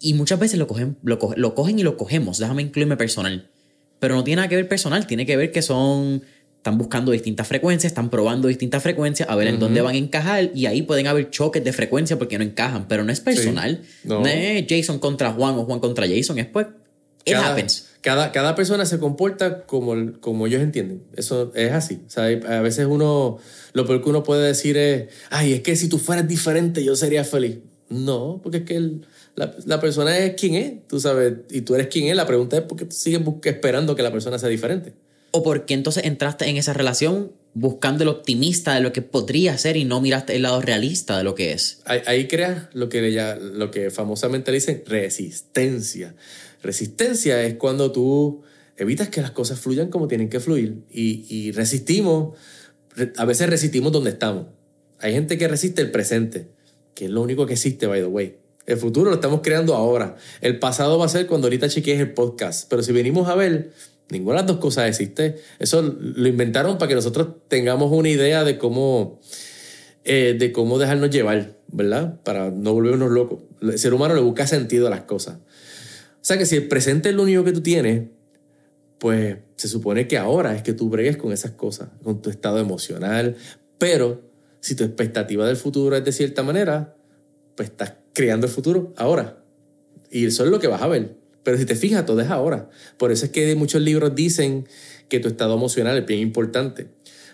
Y muchas veces lo cogen, lo, lo cogen y lo cogemos, déjame incluirme personal. Pero no tiene nada que ver personal, tiene que ver que son están buscando distintas frecuencias, están probando distintas frecuencias, a ver en dónde van a encajar y ahí pueden haber choques de frecuencia porque no encajan, pero no es personal. No. es Jason contra Juan o Juan contra Jason, es pues, it cada, happens. Cada, cada persona se comporta como, como ellos entienden. Eso es así. O sea, a veces uno, lo peor que uno puede decir es, ay, es que si tú fueras diferente yo sería feliz. No, porque es que la, la, persona es quien es, tú sabes, y tú eres quien es. La pregunta es por qué tú sigues esperando que la persona sea diferente. ¿O por qué entonces entraste en esa relación buscando el optimista de lo que podría ser y no miraste el lado realista de lo que es? Ahí, creas lo que, ella, lo que famosamente le dicen resistencia. Resistencia es cuando tú evitas que las cosas fluyan como tienen que fluir y, resistimos, a veces resistimos donde estamos. Hay gente que resiste el presente, que es lo único que existe, by the way. El futuro lo estamos creando ahora. El pasado va a ser cuando ahorita chequees el podcast. Pero si venimos a ver, Ninguna de las dos cosas existe. Eso lo inventaron para que nosotros tengamos una idea de cómo, eh, de cómo dejarnos llevar, ¿verdad? Para no volvernos locos. El ser humano le busca sentido a las cosas. O sea que si el presente es lo único que tú tienes, pues se supone que ahora es que tú bregues con esas cosas, con tu estado emocional. Pero si tu expectativa del futuro es de cierta manera, pues estás creando el futuro ahora. Y eso es lo que vas a ver. Pero si te fijas, todo es ahora. Por eso es que muchos libros dicen que tu estado emocional es bien importante.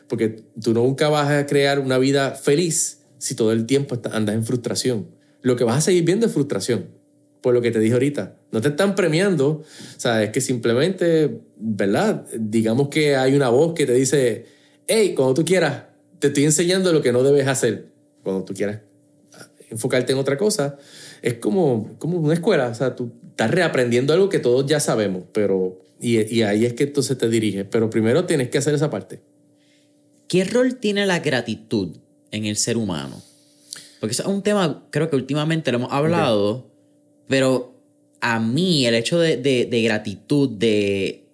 Porque tú nunca vas a crear una vida feliz si todo el tiempo andas en frustración. Lo que vas a seguir viendo es frustración. Por lo que te dije ahorita. No te están premiando. O sea, es que simplemente, ¿verdad? Digamos que hay una voz que te dice, hey, cuando tú quieras, te estoy enseñando lo que no debes hacer. Cuando tú quieras enfocarte en otra cosa, es como, como una escuela. O sea, tú estás reaprendiendo algo que todos ya sabemos, pero. Y, ahí es que entonces te diriges. Pero primero tienes que hacer esa parte. ¿Qué rol tiene la gratitud en el ser humano? Porque es un tema, creo que últimamente lo hemos hablado, pero a mí el hecho de, de, gratitud, de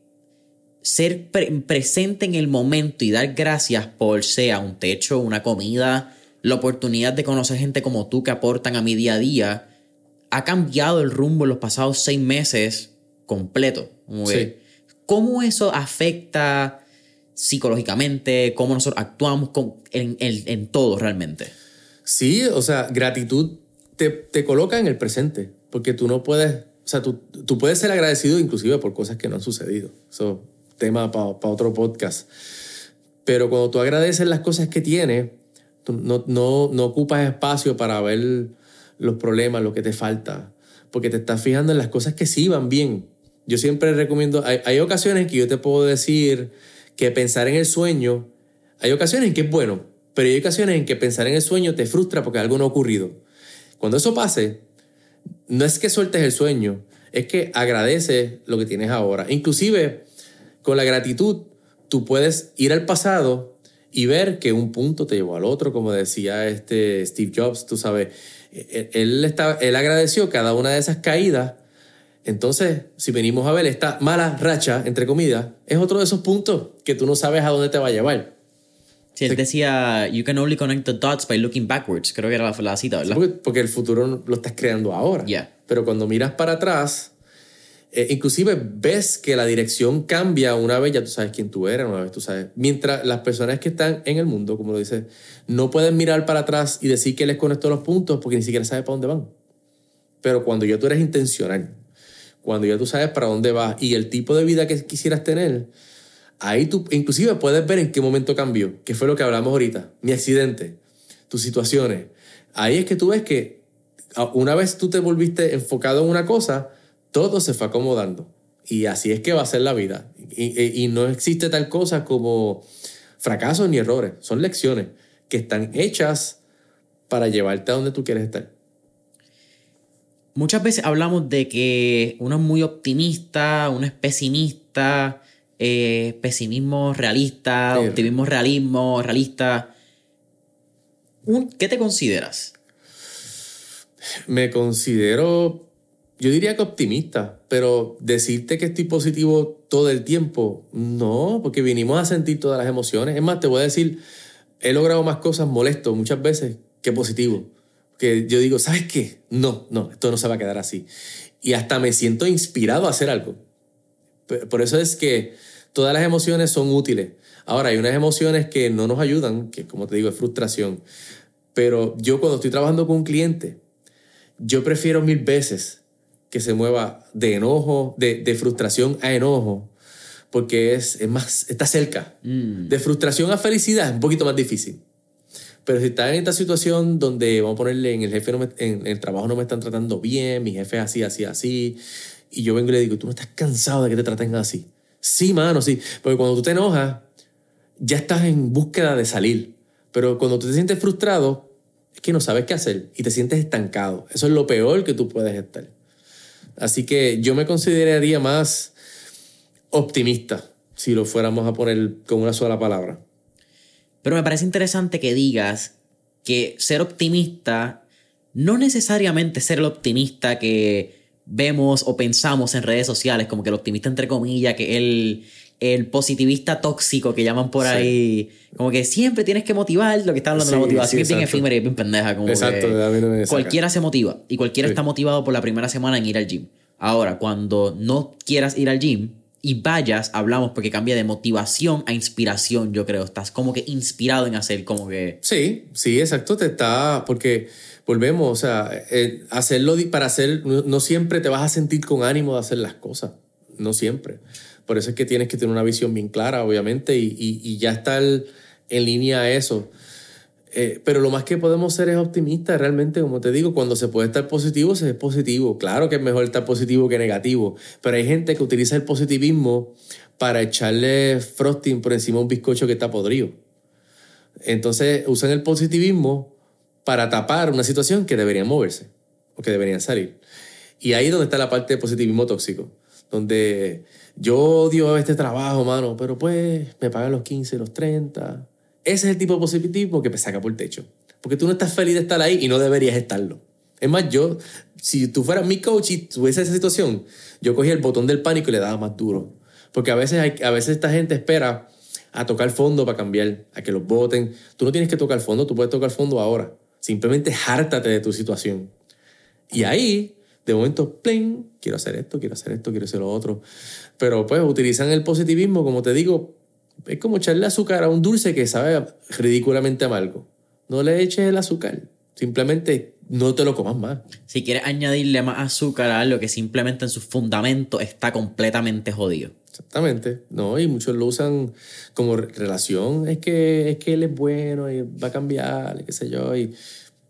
ser presente en el momento y dar gracias por sea un techo, una comida, la oportunidad de conocer gente como tú que aportan a mi día a día, ha cambiado el rumbo en los pasados seis meses completo. ¿Cómo eso afecta psicológicamente? ¿Cómo nosotros actuamos en, en, todo realmente? Sí, o sea, gratitud te, te, coloca en el presente, porque tú no puedes, o sea, tú, tú puedes ser agradecido inclusive por cosas que no han sucedido. Eso tema para otro podcast. Pero cuando tú agradeces las cosas que tienes, tú no, no, no ocupas espacio para ver los problemas, lo que te falta, porque te estás fijando en las cosas que sí van bien. Yo siempre recomiendo, hay, ocasiones que yo te puedo decir que pensar en el sueño, hay ocasiones en que es bueno, pero hay ocasiones en que pensar en el sueño te frustra porque algo no ha ocurrido. Cuando eso pase, no es que sueltes el sueño, es que agradeces lo que tienes ahora. Inclusive, con la gratitud, tú puedes ir al pasado y ver que un punto te llevó al otro, como decía este Steve Jobs, tú sabes, él, está, él agradeció cada una de esas caídas. Entonces, si venimos a ver esta mala racha, entre comillas, es otro de esos puntos que tú no sabes a dónde te va a llevar. Sí, él decía, you can only connect the dots by looking backwards. Creo que era la, cita, ¿verdad? porque, el futuro lo estás creando ahora. Pero cuando miras para atrás, eh, inclusive ves que la dirección cambia una vez ya tú sabes quién tú eres, una vez tú sabes. Mientras las personas que están en el mundo, como lo dices, no pueden mirar para atrás y decir que les conectó los puntos porque ni siquiera saben para dónde van. Pero cuando yo tú eres intencional, cuando ya tú sabes para dónde vas y el tipo de vida que quisieras tener, ahí tú inclusive puedes ver en qué momento cambió, que fue lo que hablamos ahorita, mi accidente, tus situaciones. Ahí es que tú ves que una vez tú te volviste enfocado en una cosa, todo se fue acomodando. Y así es que va a ser la vida. Y, no existe tal cosa como fracasos ni errores. Son lecciones que están hechas para llevarte a donde tú quieres estar. Muchas veces hablamos de que uno es muy optimista, uno es pesimista, eh, pesimismo realista, optimismo realismo, realista. ¿Qué te consideras? Me considero, yo diría que optimista, pero decirte que estoy positivo todo el tiempo, no, porque vinimos a sentir todas las emociones. Es más, te voy a decir, he logrado más cosas molesto muchas veces que positivo. Que yo digo, ¿sabes qué? No, no, esto no se va a quedar así. Y hasta me siento inspirado a hacer algo. Por eso es que todas las emociones son útiles. Ahora, hay unas emociones que no nos ayudan, que como te digo, es frustración. Pero yo cuando estoy trabajando con un cliente, yo prefiero mil veces que se mueva de enojo, de, frustración a enojo, porque es, es más, está cerca. Mm. De frustración a felicidad es un poquito más difícil. Pero si estás en esta situación donde, vamos a ponerle, en el jefe, en, el trabajo no me están tratando bien, mi jefe es así, así, así, y yo vengo y le digo, tú no estás cansado de que te traten así. Sí, mano, sí. Porque cuando tú te enojas, ya estás en búsqueda de salir. Pero cuando tú te sientes frustrado, es que no sabes qué hacer y te sientes estancado. Eso es lo peor que tú puedes estar. Así que yo me consideraría más optimista si lo fuéramos a poner con una sola palabra. Pero me parece interesante que digas que ser optimista no necesariamente ser el optimista que vemos o pensamos en redes sociales, como que el optimista entre comillas, que el, el positivista tóxico que llaman por ahí, como que siempre tienes que motivar, lo que está hablando de la motivación es bien efímera y bien pendeja, como exacto, cualquiera se motiva y cualquiera está motivado por la primera semana en ir al gym. Ahora, cuando no quieras ir al gym, y vayas, hablamos porque cambia de motivación a inspiración, yo creo. Estás como que inspirado en hacer como que... Sí, sí, exacto, te está, porque volvemos, o sea, eh, hacerlo para hacer, no, siempre te vas a sentir con ánimo de hacer las cosas, no siempre. Por eso es que tienes que tener una visión bien clara, obviamente, y, y, ya estar en línea a eso. Eh, pero lo más que podemos ser es optimistas, realmente, como te digo, cuando se puede estar positivo, se es positivo. Claro que es mejor estar positivo que negativo, pero hay gente que utiliza el positivismo para echarle frosting por encima de un bizcocho que está podrido. Entonces usan el positivismo para tapar una situación que debería moverse o que deberían salir. Y ahí es donde está la parte de positivismo tóxico, donde yo odio este trabajo, mano, pero pues me pagan los 15, los 30, ese es el tipo de positivismo que me saca por el techo. Porque tú no estás feliz de estar ahí y no deberías estarlo. Es más, yo, si tú fueras mi coach y tuviese esa situación, yo cogía el botón del pánico y le daba más duro. Porque a veces, a veces esta gente espera a tocar fondo para cambiar, a que los voten. Tú no tienes que tocar fondo, tú puedes tocar fondo ahora. Simplemente hártate de tu situación. Y ahí, de momento, pling, quiero hacer esto, quiero hacer esto, quiero hacer lo otro. Pero pues utilizan el positivismo, como te digo, es como echarle azúcar a un dulce que sabe ridículamente amargo. No le eches el azúcar. Simplemente no te lo comas más. Si quieres añadirle más azúcar a algo que simplemente en su fundamento está completamente jodido. Exactamente. No, y muchos lo usan como relación. Es que, es que él es bueno y va a cambiar, qué sé yo. Y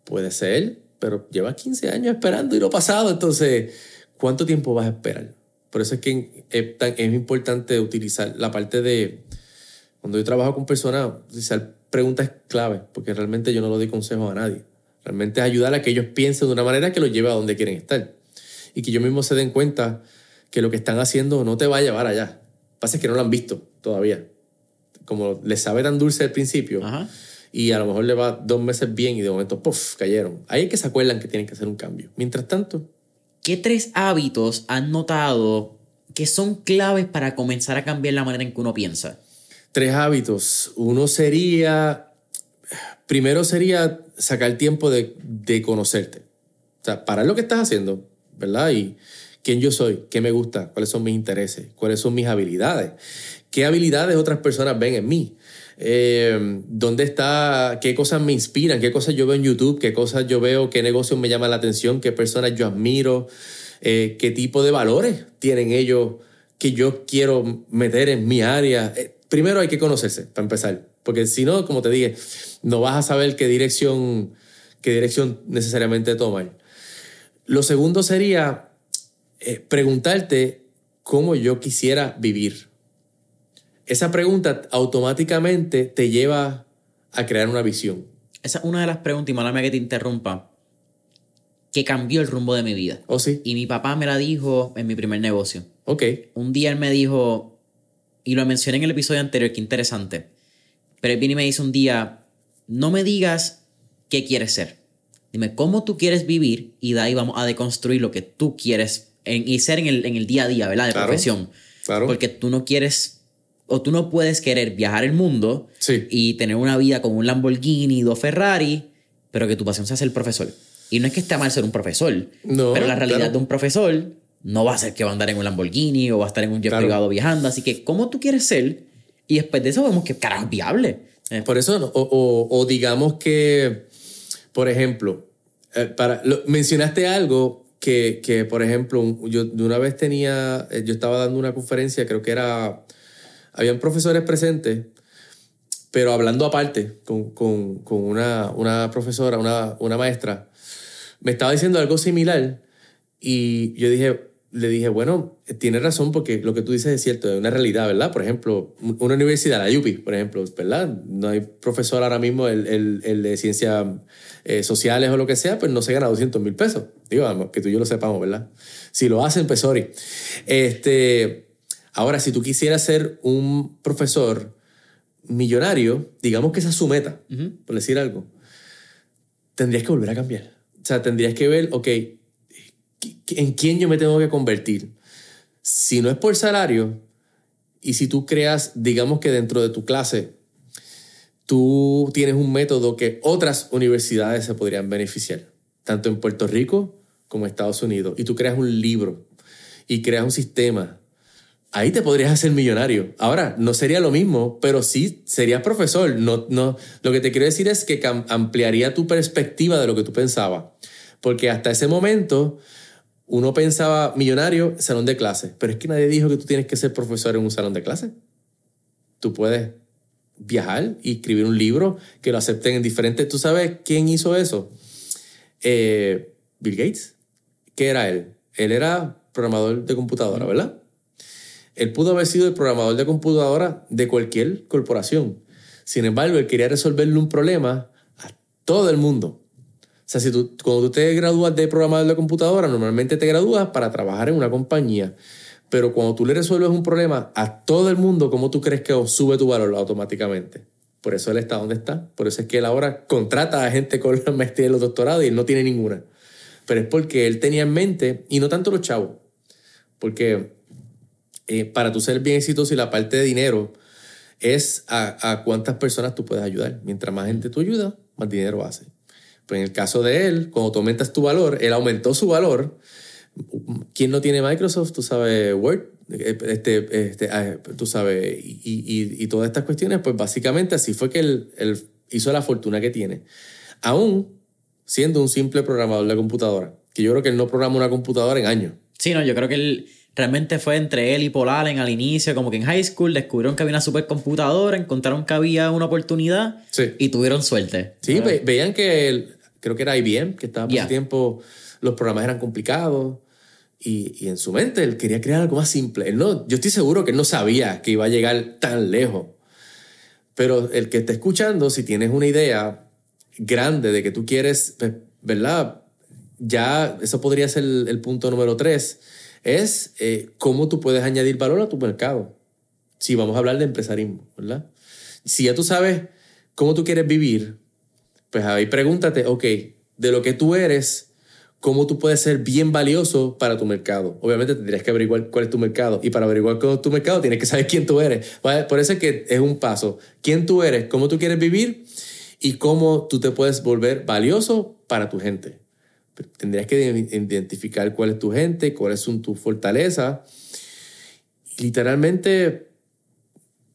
puede ser, pero llevas 15 años esperando y lo pasado. Entonces, ¿cuánto tiempo vas a esperar? Por eso es que es, es importante utilizar la parte de cuando yo trabajo con personas, hacer preguntas clave, porque realmente yo no lo doy consejos a nadie. Realmente es ayudar a que ellos piensen de una manera que los lleve a donde quieren estar. Y que ellos mismos se den cuenta que lo que están haciendo no te va a llevar allá. Lo que pasa es que no lo han visto todavía. Como les sabe tan dulce al principio, y a lo mejor le va dos meses bien y de momento, ¡puf!, cayeron. Ahí es que se acuerdan que tienen que hacer un cambio. Mientras tanto... ¿Qué tres hábitos han notado que son claves para comenzar a cambiar la manera en que uno piensa? tres hábitos. Uno sería, primero sería sacar tiempo de, de conocerte. O sea, parar lo que estás haciendo, ¿verdad? Y quién yo soy, qué me gusta, cuáles son mis intereses, cuáles son mis habilidades, qué habilidades otras personas ven en mí. Eh, dónde está, qué cosas me inspiran, qué cosas yo veo en YouTube, qué cosas yo veo, qué negocios me llaman la atención, qué personas yo admiro, Eh, ¿Qué tipo de valores tienen ellos que yo quiero meter en mi área? Eh, primero hay que conocerse, para empezar. Porque si no, como te dije, no vas a saber qué dirección, qué dirección necesariamente tomar. Lo segundo sería eh, preguntarte cómo yo quisiera vivir. Esa pregunta automáticamente te lleva a crear una visión. Esa es una de las preguntas, y mala que te interrumpa, que cambió el rumbo de mi vida. ¿Oh, sí? Y mi papá me la dijo en mi primer negocio. Ok. Un día él me dijo, y lo mencioné en el episodio anterior, qué interesante, pero él vino y me dice un día, no me digas qué quieres ser. Dime cómo tú quieres vivir y de ahí vamos a deconstruir lo que tú quieres en, y ser en el, en el día a día, ¿verdad? De Claro, profesión. claro. Porque tú no quieres o tú no puedes querer viajar el mundo Sí. y tener una vida con un Lamborghini, dos Ferrari, pero que tu pasión sea ser profesor. Y no es que esté mal ser un profesor, No, pero la realidad claro. de un profesor no va a ser que va a andar en un Lamborghini o va a estar en un jet Claro. privado viajando. Así que, ¿cómo tú quieres ser? Y después de eso vemos que carajo es viable. Eh, Por eso, o, o- o digamos que, por ejemplo, eh, para, lo- mencionaste algo que, que, por ejemplo, yo de una vez tenía, eh, yo estaba dando una conferencia, creo que era, habían profesores presentes, pero hablando aparte con, con- con una, una profesora, una, una maestra, me estaba diciendo algo similar y yo dije, le dije, bueno, tiene razón porque lo que tú dices es cierto, es una realidad, ¿verdad? Por ejemplo, una universidad, la UPI, por ejemplo, ¿verdad? No hay profesor ahora mismo, el, el- el de ciencias eh, sociales o lo que sea, pues no se gana 200 mil pesos. Digo, que tú y yo lo sepamos, ¿verdad? Si lo hacen, pues sorry. Este, ahora, si tú quisieras ser un profesor millonario, digamos que esa es su meta, por decir algo, tendrías que volver a cambiar. O sea, tendrías que ver, ok, ¿en quién yo me tengo que convertir? Si no es por salario, y si tú creas, digamos que dentro de tu clase, tú tienes un método que otras universidades se podrían beneficiar, tanto en Puerto Rico como en Estados Unidos, y tú creas un libro y creas un sistema, ahí te podrías hacer millonario. Ahora, no sería lo mismo, pero sí serías profesor. No, no, lo que te quiero decir es que ampliaría tu perspectiva de lo que tú pensabas. Porque hasta ese momento uno pensaba millonario, salón de clase. Pero es que nadie dijo que tú tienes que ser profesor en un salón de clase. Tú puedes viajar y escribir un libro que lo acepten en diferentes... ¿Tú sabes quién hizo eso? Eh, Bill Gates. ¿Qué era él? Él era programador de computadora, ¿verdad? Él pudo haber sido el programador de computadora de cualquier corporación. Sin embargo, él quería resolverle un problema a todo el mundo. Sea, si tú, cuando tú te gradúas de programador de computadora, normalmente te gradúas para trabajar en una compañía. Pero cuando tú le resuelves un problema a todo el mundo, ¿cómo tú crees que sube tu valor automáticamente? Por eso él está donde está. Por eso es que él ahora contrata a gente con la maestría y los doctorados y él no tiene ninguna. Pero es porque él tenía en mente, y no tanto los chavos, porque eh, para tú ser bien exitoso y la parte de dinero es a, cuántas personas tú puedes ayudar. Mientras más gente tú ayudas, más dinero hace. Pues en el caso de él, cuando tú aumentas tu valor, él aumentó su valor. ¿Quién no tiene Microsoft? Tú sabes, Word, este, este, ah, tú sabes, y, y- y todas estas cuestiones, pues básicamente así fue que él, él hizo la fortuna que tiene. Aún siendo un simple programador de computadora, que yo creo que él no programa una computadora en años. Sí, no, yo creo que él realmente fue entre él y Paul Allen al inicio, como que en high school descubrieron que había una supercomputadora, encontraron que había una oportunidad Sí. y tuvieron suerte. Sí, ve- veían que el- creo que era IBM, que estaba por ese tiempo, los programas eran complicados y, y en su mente él quería crear algo más simple. Él no, yo estoy seguro que él no sabía que iba a llegar tan lejos. Pero el que esté escuchando, si tienes una idea grande de que tú quieres, pues, ¿verdad? Ya eso podría ser el, el punto número tres, es eh, cómo tú puedes añadir valor a tu mercado. Si vamos a hablar de empresarismo, ¿verdad? Si ya tú sabes cómo tú quieres vivir, pues ahí pregúntate, ok, de lo que tú eres, ¿cómo tú puedes ser bien valioso para tu mercado? Obviamente tendrías que averiguar cuál es tu mercado. Y para averiguar cuál es tu mercado, tienes que saber *laughs* quién tú eres. ¿vale? Por eso es que es un paso. ¿Quién tú eres? ¿Cómo tú quieres vivir? Y cómo tú te puedes volver valioso para tu gente. Tendrías que identificar cuál es tu gente, cuáles son tus fortalezas. Literalmente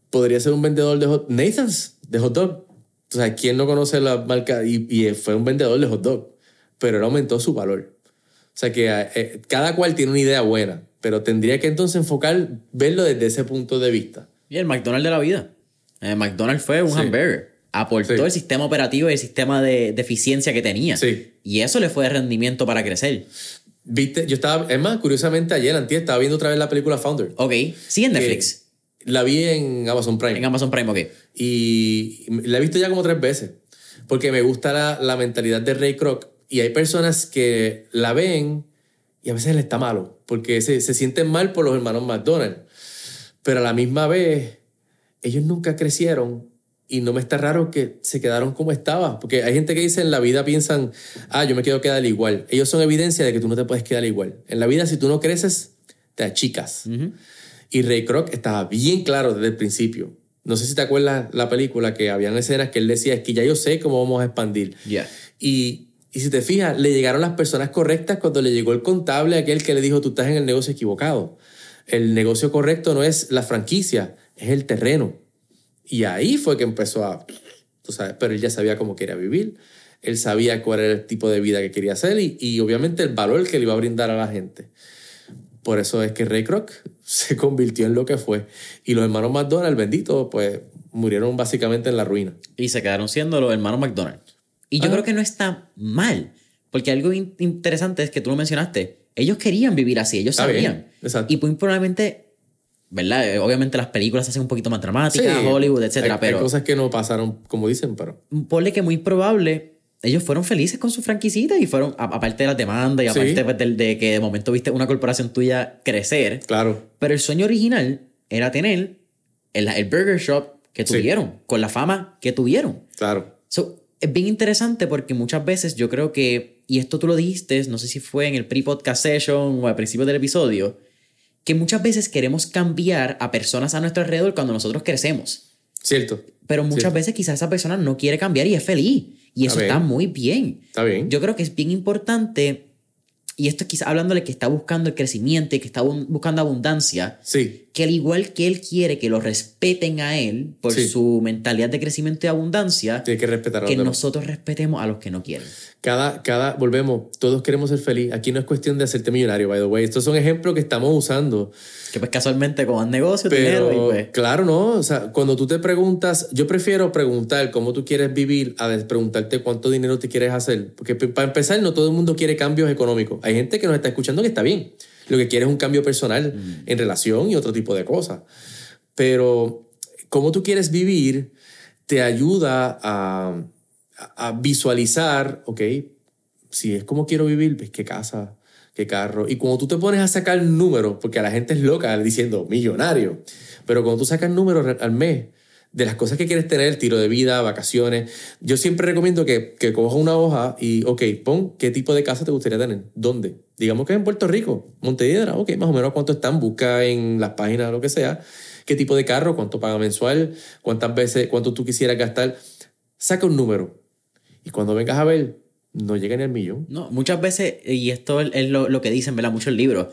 podría ser un vendedor de hot, Nathan's, de hot dog. O sea, ¿quién no conoce la marca? Y, y fue un vendedor de hot dog, pero él aumentó su valor. O sea que eh, cada cual tiene una idea buena, pero tendría que entonces enfocar, verlo desde ese punto de vista. Y el McDonald's de la vida. El McDonald's fue un hamburger. Aportó el sistema operativo y el sistema de, eficiencia que tenía. Sí. Y eso le fue de rendimiento para crecer. Viste, yo estaba, es más, curiosamente ayer, antes estaba viendo otra vez la película Founder. Ok. Sí, en Netflix. La vi en Amazon Prime. En Amazon Prime, ok. Y la he visto ya como tres veces. Porque me gusta la, la mentalidad de Ray Kroc. Y hay personas que la ven y a veces le está malo. Porque se, se sienten mal por los hermanos McDonald's. Pero a la misma vez, ellos nunca crecieron y no me está raro que se quedaron como estaba, porque hay gente que dice en la vida piensan, ah, yo me quiero quedar igual. Ellos son evidencia de que tú no te puedes quedar igual. En la vida si tú no creces, te achicas. Y Ray Kroc estaba bien claro desde el principio. No sé si te acuerdas la película que habían escenas que él decía, es que ya yo sé cómo vamos a expandir. Y, y si te fijas, le llegaron las personas correctas cuando le llegó el contable, aquel que le dijo, tú estás en el negocio equivocado. El negocio correcto no es la franquicia, es el terreno. Y ahí fue que empezó a, tú sabes, pero él ya sabía cómo quería vivir, él sabía cuál era el tipo de vida que quería hacer y, y obviamente el valor que le iba a brindar a la gente. Por eso es que Ray Kroc *laughs* se convirtió en lo que fue. Y los hermanos McDonald, bendito, pues murieron básicamente en la ruina. Y se quedaron siendo los hermanos McDonald. Y yo creo que no está mal, porque algo interesante es que tú lo mencionaste. Ellos querían vivir así, ellos sabían. y muy probablemente ¿verdad? Eh, obviamente las películas se hacen un poquito más dramáticas, Hollywood, etcétera, pero... Hay cosas que no pasaron como dicen, pero... Ponle que muy probable ellos fueron felices con su franquicita y fueron, aparte de las demandas y aparte pues, de, que de momento viste una corporación tuya crecer. Claro. Pero el sueño original era tener el, el burger shop que tuvieron, con la fama que tuvieron. Claro. es bien interesante porque muchas veces yo creo que, y esto tú lo dijiste, no sé si fue en el pre-podcast session o al principio del episodio, que muchas veces queremos cambiar a personas a nuestro alrededor cuando nosotros crecemos. Cierto. Pero muchas veces quizás esa persona no quiere cambiar y es feliz. Y eso está muy bien. Está bien. Yo creo que es bien importante, y esto quizás hablándole que está buscando el crecimiento y que está buscando abundancia, sí. Que al igual que él quiere que lo respeten a él por su mentalidad de crecimiento y abundancia, Tiene que, respetar que nosotros respetemos a los que no quieren. Cada, cada, volvemos, todos queremos ser felices. Aquí no es cuestión de hacerte millonario, by the way. Estos son ejemplos que estamos usando. Que pues casualmente como negocio, dinero y pues... Claro, ¿no? O sea, cuando tú te preguntas, yo prefiero preguntar cómo tú quieres vivir a preguntarte cuánto dinero te quieres hacer. Porque para empezar, no todo el mundo quiere cambios económicos. Hay gente que nos está escuchando que está bien. Lo que quiere es un cambio personal mm. en relación y otro tipo de cosas. Pero cómo tú quieres vivir te ayuda a a visualizar, ok, si es como quiero vivir, pues qué casa, qué carro. Y cuando tú te pones a sacar números, porque a la gente es loca diciendo millonario, pero cuando tú sacas números al mes de las cosas que quieres tener, tiro de vida, vacaciones, yo siempre recomiendo que, que cojas una hoja y, ok, pon qué tipo de casa te gustaría tener, dónde. Digamos que en Puerto Rico, Montevideo, ok, más o menos cuánto están, busca en las páginas, lo que sea, qué tipo de carro, cuánto paga mensual, cuántas veces, cuánto tú quisieras gastar. Saca un número y cuando vengas a ver, no llega ni al millón. No, muchas veces, y esto es lo, que dicen, ¿verdad? Muchos libros,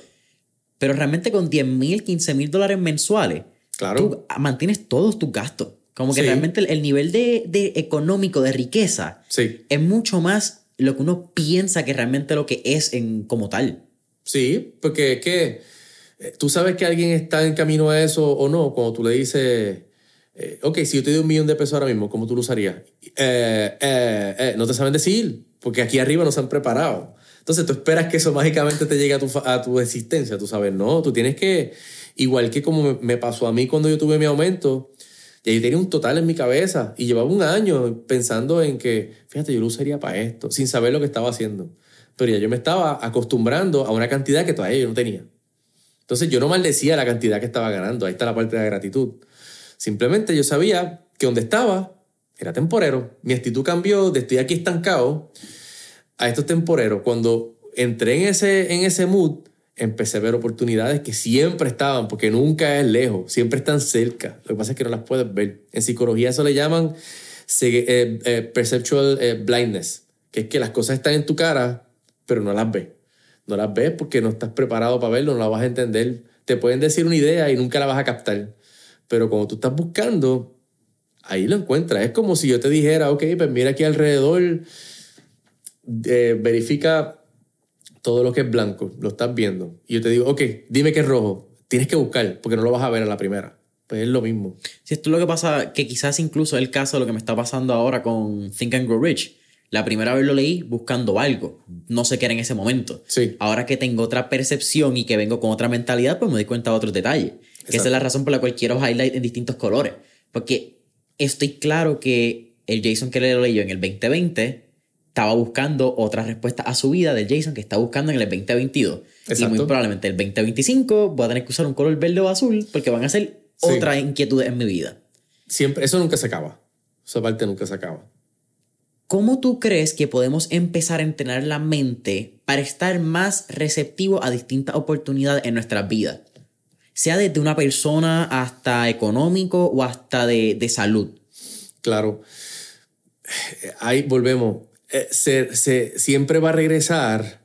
pero realmente con 10 mil, 15 mil dólares mensuales, claro. tú mantienes todos tus gastos. Como que realmente el, nivel de, de, económico, de riqueza, sí. es mucho más lo que uno piensa que realmente lo que es en, como tal. Sí, porque es que eh, tú sabes que alguien está en camino a eso o no, cuando tú le dices, eh, ok, si yo te doy un millón de pesos ahora mismo, ¿cómo tú lo usarías? Eh, eh, no te saben decir, porque aquí arriba no se han preparado. Entonces tú esperas que eso *laughs* mágicamente te llegue a tu, a tu existencia, tú sabes, no, tú tienes que, igual que como me, pasó a mí cuando yo tuve mi aumento, ya yo tenía un total en mi cabeza y llevaba un año pensando en que, fíjate, yo lo usaría para esto, sin saber lo que estaba haciendo. Pero ya yo me estaba acostumbrando a una cantidad que todavía yo no tenía. Entonces yo no maldecía la cantidad que estaba ganando, ahí está la parte de la gratitud. Simplemente yo sabía que donde estaba era temporero. Mi actitud cambió de estoy aquí estancado a esto es. Cuando entré en ese, en ese mood, empecé a ver oportunidades que siempre estaban, porque nunca es lejos, siempre están cerca. Lo que pasa es que no las puedes ver. En psicología eso le llaman eh, eh, perceptual eh, blindness, que es que las cosas están en tu cara, pero no las ves. No las ves porque no estás preparado para verlo, no las vas a entender. Te pueden decir una idea y nunca la vas a captar. Pero cuando tú estás buscando, ahí lo encuentras. Es como si yo te dijera, ok, pues mira aquí alrededor, eh, verifica todo lo que es blanco, lo estás viendo. Y yo te digo, ok, dime que es rojo. Tienes que buscar, porque no lo vas a ver a la primera. Pues es lo mismo. Si esto es lo que pasa, que quizás incluso es el caso de lo que me está pasando ahora con Think and Grow Rich. La primera vez lo leí buscando algo. No sé qué era en ese momento. Sí. Ahora que tengo otra percepción y que vengo con otra mentalidad, pues me doy cuenta de otros detalles. Que esa es la razón por la cual quiero highlight en distintos colores. Porque estoy claro que el Jason que le leyó en el 2020 estaba buscando otra respuesta a su vida del Jason que está buscando en el 2022. Y muy probablemente el 2025 voy a tener que usar un color verde o azul porque van a ser otras inquietudes en mi vida. Siempre, eso nunca se acaba. Esa parte nunca se acaba. ¿Cómo tú crees que podemos empezar a entrenar la mente para estar más receptivo a distintas oportunidades en nuestras vidas? Sea desde una persona hasta económico o hasta de, de salud. Claro. Ahí volvemos. Eh, se, siempre va a regresar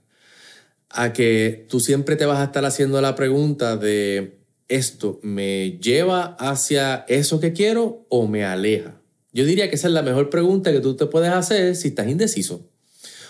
a que tú siempre te vas a estar haciendo la pregunta de esto me lleva hacia eso que quiero o me aleja. Yo diría que esa es la mejor pregunta que tú te puedes hacer si estás indeciso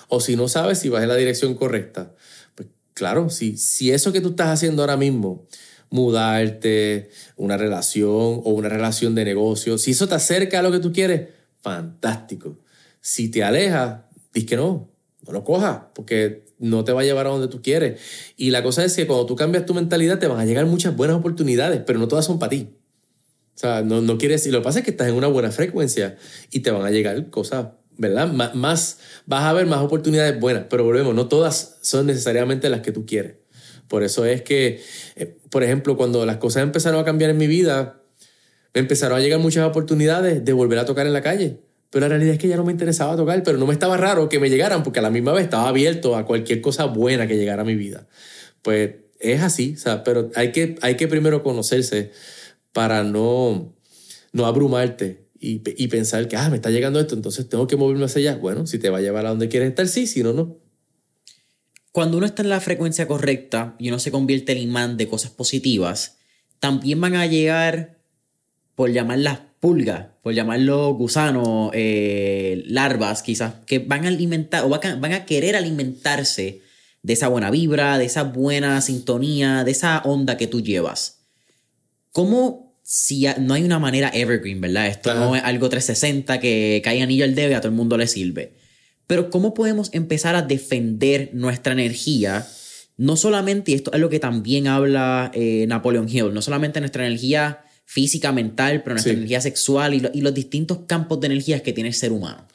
o si no sabes si vas en la dirección correcta. Pues claro, si, si eso que tú estás haciendo ahora mismo, mudarte, una relación o una relación de negocio, si eso te acerca a lo que tú quieres, fantástico. Si te aleja, dices que no, no lo cojas, porque no te va a llevar a donde tú quieres. Y la cosa es que cuando tú cambias tu mentalidad, te van a llegar muchas buenas oportunidades, pero no todas son para ti. O sea, no, no quieres, y lo que pasa es que estás en una buena frecuencia y te van a llegar cosas, ¿verdad? más, vas a ver más oportunidades buenas, pero volvemos, no todas son necesariamente las que tú quieres. Por eso es que, eh, por ejemplo, cuando las cosas empezaron a cambiar en mi vida, me empezaron a llegar muchas oportunidades de volver a tocar en la calle. Pero la realidad es que ya no me interesaba tocar, pero no me estaba raro que me llegaran porque a la misma vez estaba abierto a cualquier cosa buena que llegara a mi vida. Pues es así, o sea, pero hay que, hay que primero conocerse para no, no abrumarte y, y, pensar que, ah, me está llegando esto, entonces tengo que moverme hacia allá. Bueno, si te va a llevar a donde quieres estar, sí, si no, no. Cuando uno está en la frecuencia correcta y uno se convierte en imán de cosas positivas, también van a llegar, por llamarlas pulgas, por llamarlo gusanos, eh, larvas quizás, que van a alimentar o van a querer alimentarse de esa buena vibra, de esa buena sintonía, de esa onda que tú llevas. ¿Cómo si no hay una manera evergreen, ¿verdad? Esto no es algo 360 que cae anillo al dedo y a todo el mundo le sirve. Pero ¿cómo podemos empezar a defender nuestra energía? No solamente, y esto es lo que también habla eh, Napoleon Hill, no solamente nuestra energía física, mental, pero nuestra energía sexual y, y, los distintos campos de energías que tiene el ser humano.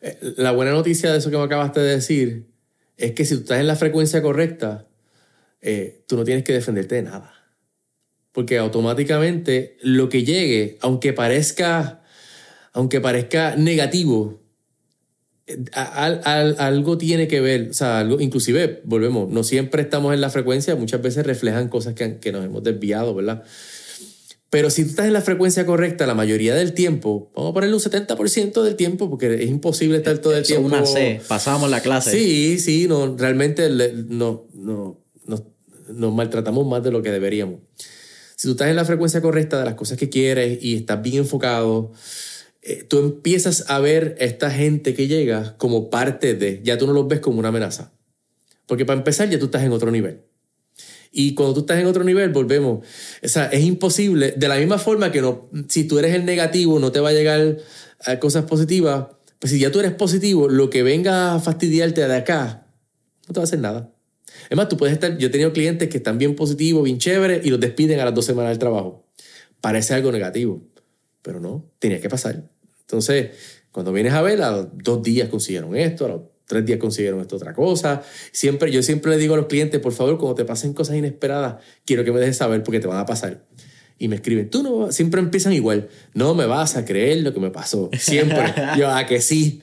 Eh, la buena noticia de eso que me acabaste de decir es que si tú estás en la frecuencia correcta, eh, tú no tienes que defenderte de nada porque automáticamente lo que llegue, aunque parezca, aunque parezca negativo, algo tiene que ver, o sea, algo, inclusive, volvemos, no siempre estamos en la frecuencia, muchas veces reflejan cosas que, que nos hemos desviado, ¿verdad? Pero si tú estás en la frecuencia correcta la mayoría del tiempo, vamos a ponerle un 70% del tiempo, porque es imposible estar todo el Eso tiempo. Una C, pasábamos la clase. Sí, sí, no, realmente no, no, nos maltratamos más de lo que deberíamos. Si tú estás en la frecuencia correcta de las cosas que quieres y estás bien enfocado, eh, tú empiezas a ver a esta gente que llega como parte de, ya tú no los ves como una amenaza. Porque para empezar ya tú estás en otro nivel. Y cuando tú estás en otro nivel, volvemos. O sea, es imposible, de la misma forma que no, si tú eres el negativo, no te va a llegar a cosas positivas. Pues si ya tú eres positivo, lo que venga a fastidiarte de acá, no te va a hacer nada. Es más, tú puedes estar, yo he tenido clientes que están bien positivos, bien chéveres y los despiden a las dos semanas del trabajo. Parece algo negativo, pero no, tenía que pasar. Entonces, cuando vienes a ver, a los dos días consiguieron esto, a los tres días consiguieron esto otra cosa. Siempre, yo siempre le digo a los clientes, por favor, cuando te pasen cosas inesperadas, quiero que me dejes saber porque te van a pasar. Y me escriben, tú no, siempre empiezan igual, no me vas a creer lo que me pasó. Siempre. *laughs* yo, a que sí.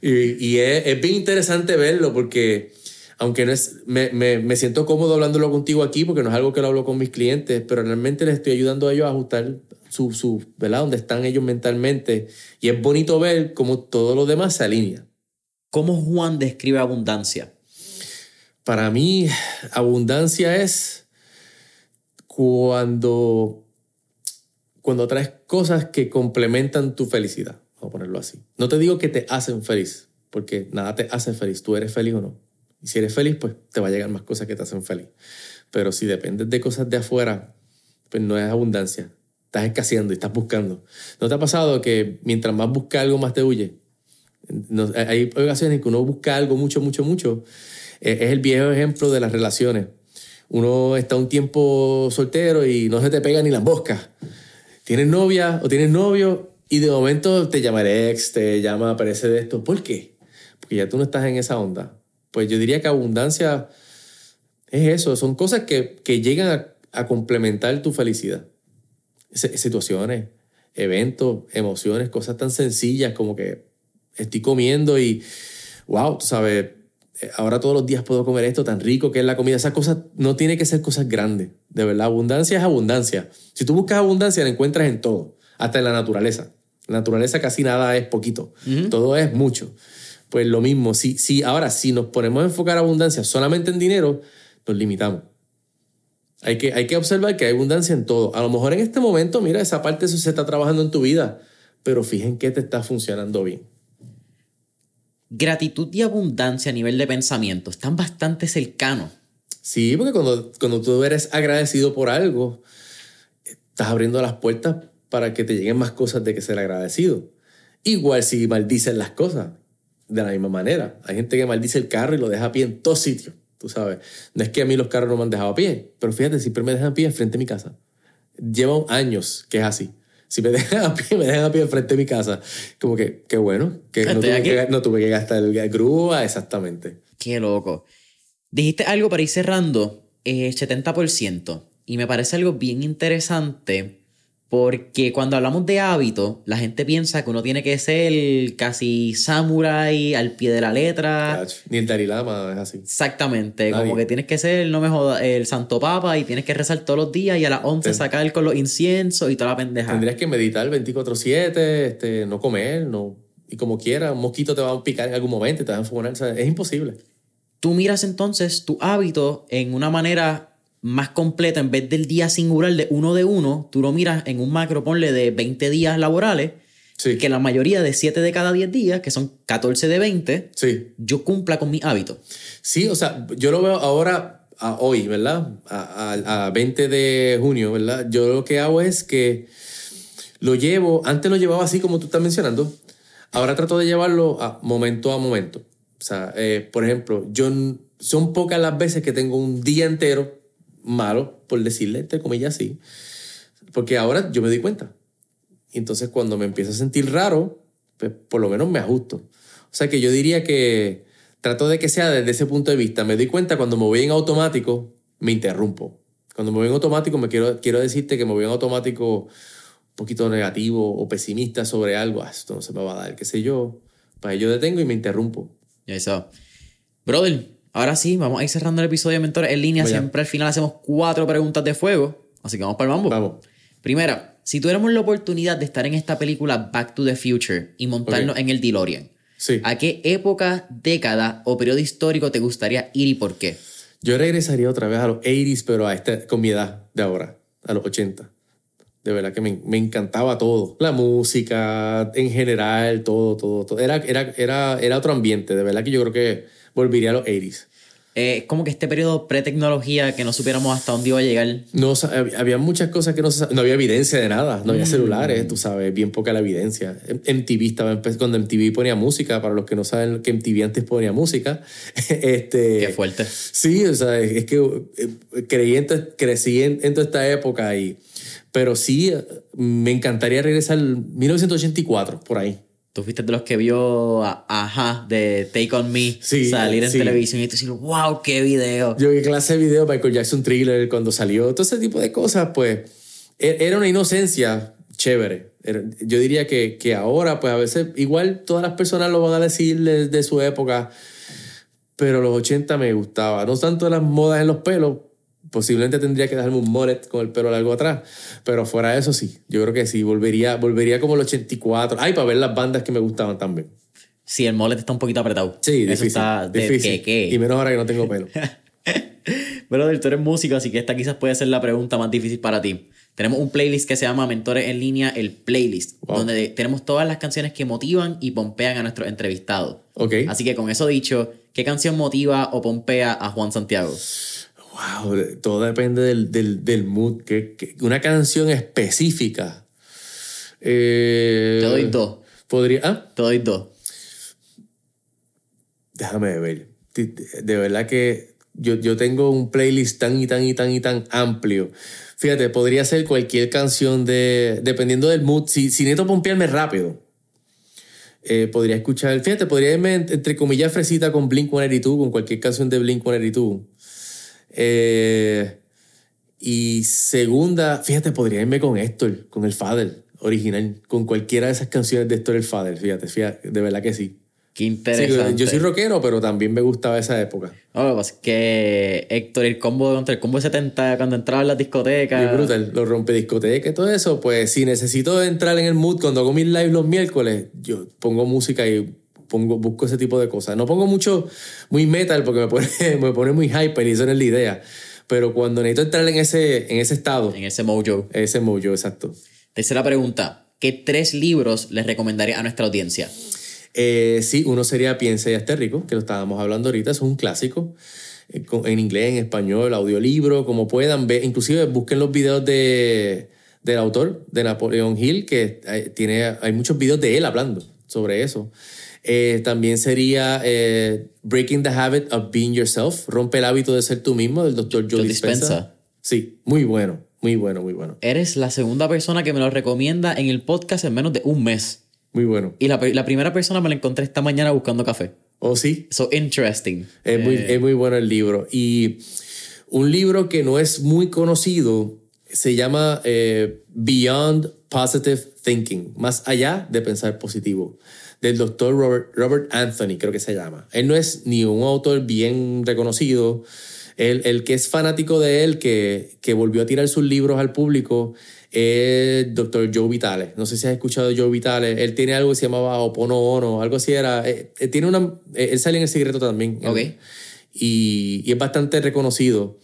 Y, y es, es bien interesante verlo porque aunque no es, me, me, me, siento cómodo hablándolo contigo aquí porque no es algo que lo hablo con mis clientes, pero realmente les estoy ayudando a ellos a ajustar su, su ¿verdad? Donde están ellos mentalmente. Y es bonito ver cómo todo lo demás se alinea. ¿Cómo Juan describe abundancia? Para mí, abundancia es cuando, cuando traes cosas que complementan tu felicidad. Vamos a ponerlo así. No te digo que te hacen feliz, porque nada te hace feliz. Tú eres feliz o no Y si eres feliz, pues te va a llegar más cosas que te hacen feliz. Pero si dependes de cosas de afuera, pues no es abundancia. Estás escaseando y estás buscando. ¿No te ha pasado que mientras más buscas algo, más te huye? Hay ocasiones en que uno busca algo mucho, mucho, mucho. Eh, es el viejo ejemplo de las relaciones. Uno está un tiempo soltero y no se te pega ni la mosca. Tienes novia o tienes novio y de momento te llama el ex, te llama, aparece de esto. ¿Por qué? Porque ya tú no estás en esa onda. Pues yo diría que abundancia es eso, son cosas que, que llegan a, complementar tu felicidad. situaciones, eventos, emociones, cosas tan sencillas como que estoy comiendo y, wow, tú sabes, eh, ahora todos los días puedo comer esto tan rico que es la comida. Esas cosas no tiene que ser cosas grandes. De verdad, abundancia es abundancia. Si tú buscas abundancia, la encuentras en todo, hasta en la naturaleza. La naturaleza casi nada es poquito, todo es mucho. Pues lo mismo, si, si ahora si nos ponemos a enfocar abundancia solamente en dinero, nos limitamos. Hay que, hay que observar que hay abundancia en todo. A lo mejor en este momento, mira, esa parte eso se está trabajando en tu vida, pero fíjense que te está funcionando bien. Gratitud y abundancia a nivel de pensamiento están bastante cercanos. Sí, porque cuando, cuando tú eres agradecido por algo, estás abriendo las puertas para que te lleguen más cosas de que ser agradecido. Igual si maldicen las cosas, de la misma manera. Hay gente que maldice el carro y lo deja a pie en todos sitios tú sabes. No es que a mí los carros no me han dejado a pie, pero fíjate, siempre me dejan a pie enfrente de mi casa. Lleva años que es así. Si me *laughs* dejan a pie, me dejan a pie enfrente de mi casa. Como que, qué bueno, que no tuve que, no tuve que, gastar el grúa, exactamente. Qué loco. Dijiste algo para ir cerrando, eh, 70%, y me parece algo bien interesante porque cuando hablamos de hábito, la gente piensa que uno tiene que ser casi samurai al pie de la letra. Ni el Dalai Lama es así. Exactamente. Como que tienes que ser, no me joda, el Santo Papa y tienes que rezar todos los días y a las 11 sacar con los inciensos y toda la pendeja. Tendrías que meditar 24-7, este, no comer, no. Y como quiera, un mosquito te va a picar en algún momento y te va a enfocar. es imposible. Tú miras entonces tu hábito en una manera más completa, en vez del día singular de uno de uno, tú lo miras en un macro, ponle de 20 días laborales, que la mayoría de 7 de cada 10 días, que son 14 de 20, sí. yo cumpla con mi hábito. Sí, o sea, yo lo veo ahora, a hoy, ¿verdad? A, a, 20 de junio, ¿verdad? Yo lo que hago es que lo llevo, antes lo llevaba así como tú estás mencionando, ahora trato de llevarlo a momento a momento. O sea, eh, por ejemplo, yo son pocas las veces que tengo un día entero malo, por decirle, entre comillas, así. Porque ahora yo me doy cuenta. Y entonces cuando me empiezo a sentir raro, pues por lo menos me ajusto. O sea que yo diría que trato de que sea desde ese punto de vista. Me doy cuenta cuando me voy en automático, me interrumpo. Cuando me voy en automático, me quiero, quiero decirte que me voy en automático un poquito negativo o pesimista sobre algo. Ah, esto no se me va a dar, qué sé yo. Pues yo detengo y me interrumpo. Eso. Brother, Ahora sí, vamos a ir cerrando el episodio de Mentores en línea. Siempre al final hacemos cuatro preguntas de fuego. Así que vamos para el mambo. Vamos. Primera, si tuviéramos la oportunidad de estar en esta película Back to the Future y montarnos en el DeLorean, ¿a qué época, década o periodo histórico te gustaría ir y por qué? Yo regresaría otra vez a los 80s, pero a este, con mi edad de ahora, a los 80. De verdad que me, me, encantaba todo. La música, en general, todo, todo, todo. Era, era, era, era otro ambiente. De verdad que yo creo que volvería a los 80s. Eh, como que este periodo pre-tecnología que no supiéramos hasta dónde iba a llegar. No, había muchas cosas que no no había evidencia de nada, no había mm. celulares, tú sabes, bien poca la evidencia. MTV estaba, cuando MTV ponía música, para los que no saben que MTV antes ponía música. *laughs* este, Qué fuerte. Sí, o sea, es que eh, creí crecí en, en toda esta época y... Pero sí, me encantaría regresar al 1984, por ahí. Tú fuiste de los que vio a Ajá de Take On Me salir en televisión y tú dices, wow, qué video. Yo qué clase de video, Michael Jackson Thriller, cuando salió, todo ese tipo de cosas, pues e-, era una inocencia chévere. Yo diría que, que ahora, pues a veces, igual todas las personas lo van a decir de su época, pero los 80 me gustaba. No tanto las modas en los pelos, posiblemente tendría que dejarme un mullet con el pelo largo atrás. Pero fuera de eso, sí. Yo creo que sí. Volvería, volvería como el 84. Ay, para ver las bandas que me gustaban también. Sí, el mullet está un poquito apretado. Sí, difícil. está difícil. Y menos ahora que no tengo pelo. *laughs* Pero tú eres músico, así que esta quizás puede ser la pregunta más difícil para ti. Tenemos un playlist que se llama Mentores en línea, el playlist, Wow. donde tenemos todas las canciones que motivan y pompean a nuestros entrevistados. Ok. Así que con eso dicho, ¿qué canción motiva o pompea a Juan Santiago? Wow, todo depende del, del, del mood. Que, que- una canción específica. Eh, Te doy dos. Podría. Ah, Te doy dos. déjame ver. De, verdad que yo, yo tengo un playlist tan y tan y tan y tan amplio. Fíjate, podría ser cualquier canción de. Dependiendo del mood. Si, si necesito pompearme rápido. eh, podría escuchar. Fíjate, podría irme en- entre comillas fresita con Blink 182, con cualquier canción de Blink 182. Eh, y segunda, fíjate, podría irme con Héctor, con el Fader original, con cualquiera de esas canciones de Héctor el Fader, fíjate, fíjate, de verdad que sí. Qué Sí, interesante. yo soy rockero, pero también me gustaba esa época. No, lo que pasa es que Héctor, el combo contra el combo de 70, cuando entraba en las discotecas. Y brutal, los rompe discoteca y todo eso, pues si necesito entrar en el mood cuando hago mis live los miércoles, yo pongo música y pongo, busco ese tipo de cosas. No pongo mucho, muy metal porque me pone, *laughs* me pone muy hyper y eso no es la idea. Pero cuando necesito entrar en ese, en ese estado, En ese mojo. ese mojo, exacto. Tercera pregunta. ¿Qué tres libros les recomendaría a nuestra audiencia? Eh, sí, uno sería Piensa y esté rico, que lo estábamos hablando ahorita, es un clásico. eh, En inglés, en español, audiolibro, como puedan ver. Inclusive busquen los videos de, del autor, de Napoleón Hill, que hay, tiene, hay muchos videos de él hablando sobre eso. Eh, también sería eh, Breaking the Habit of Being Yourself, Rompe el hábito de ser tú mismo, del doctor Joe Joe Dispenza. Dispenza. Sí, muy bueno, muy bueno, muy bueno. Eres la segunda persona que me lo recomienda en el podcast en menos de un mes. Muy bueno. Y la, la primera persona me la encontré esta mañana buscando café. ¿Oh, sí? So interesting. Es, muy, Eh, es muy bueno el libro. Y un libro que no es muy conocido se llama eh, Beyond Positive Thinking, más allá de pensar positivo, del doctor Robert, Robert Anthony, creo que se llama. Él no es ni un autor bien reconocido. El, el que es fanático de él, que, que volvió a tirar sus libros al público, es el doctor Joe Vitale. No sé si has escuchado Joe Vitale. Él tiene algo que se llamaba Opono Ono, algo así era. eh, eh, tiene una, eh, él sale en El Secreto también. Ok. Y, y es bastante reconocido.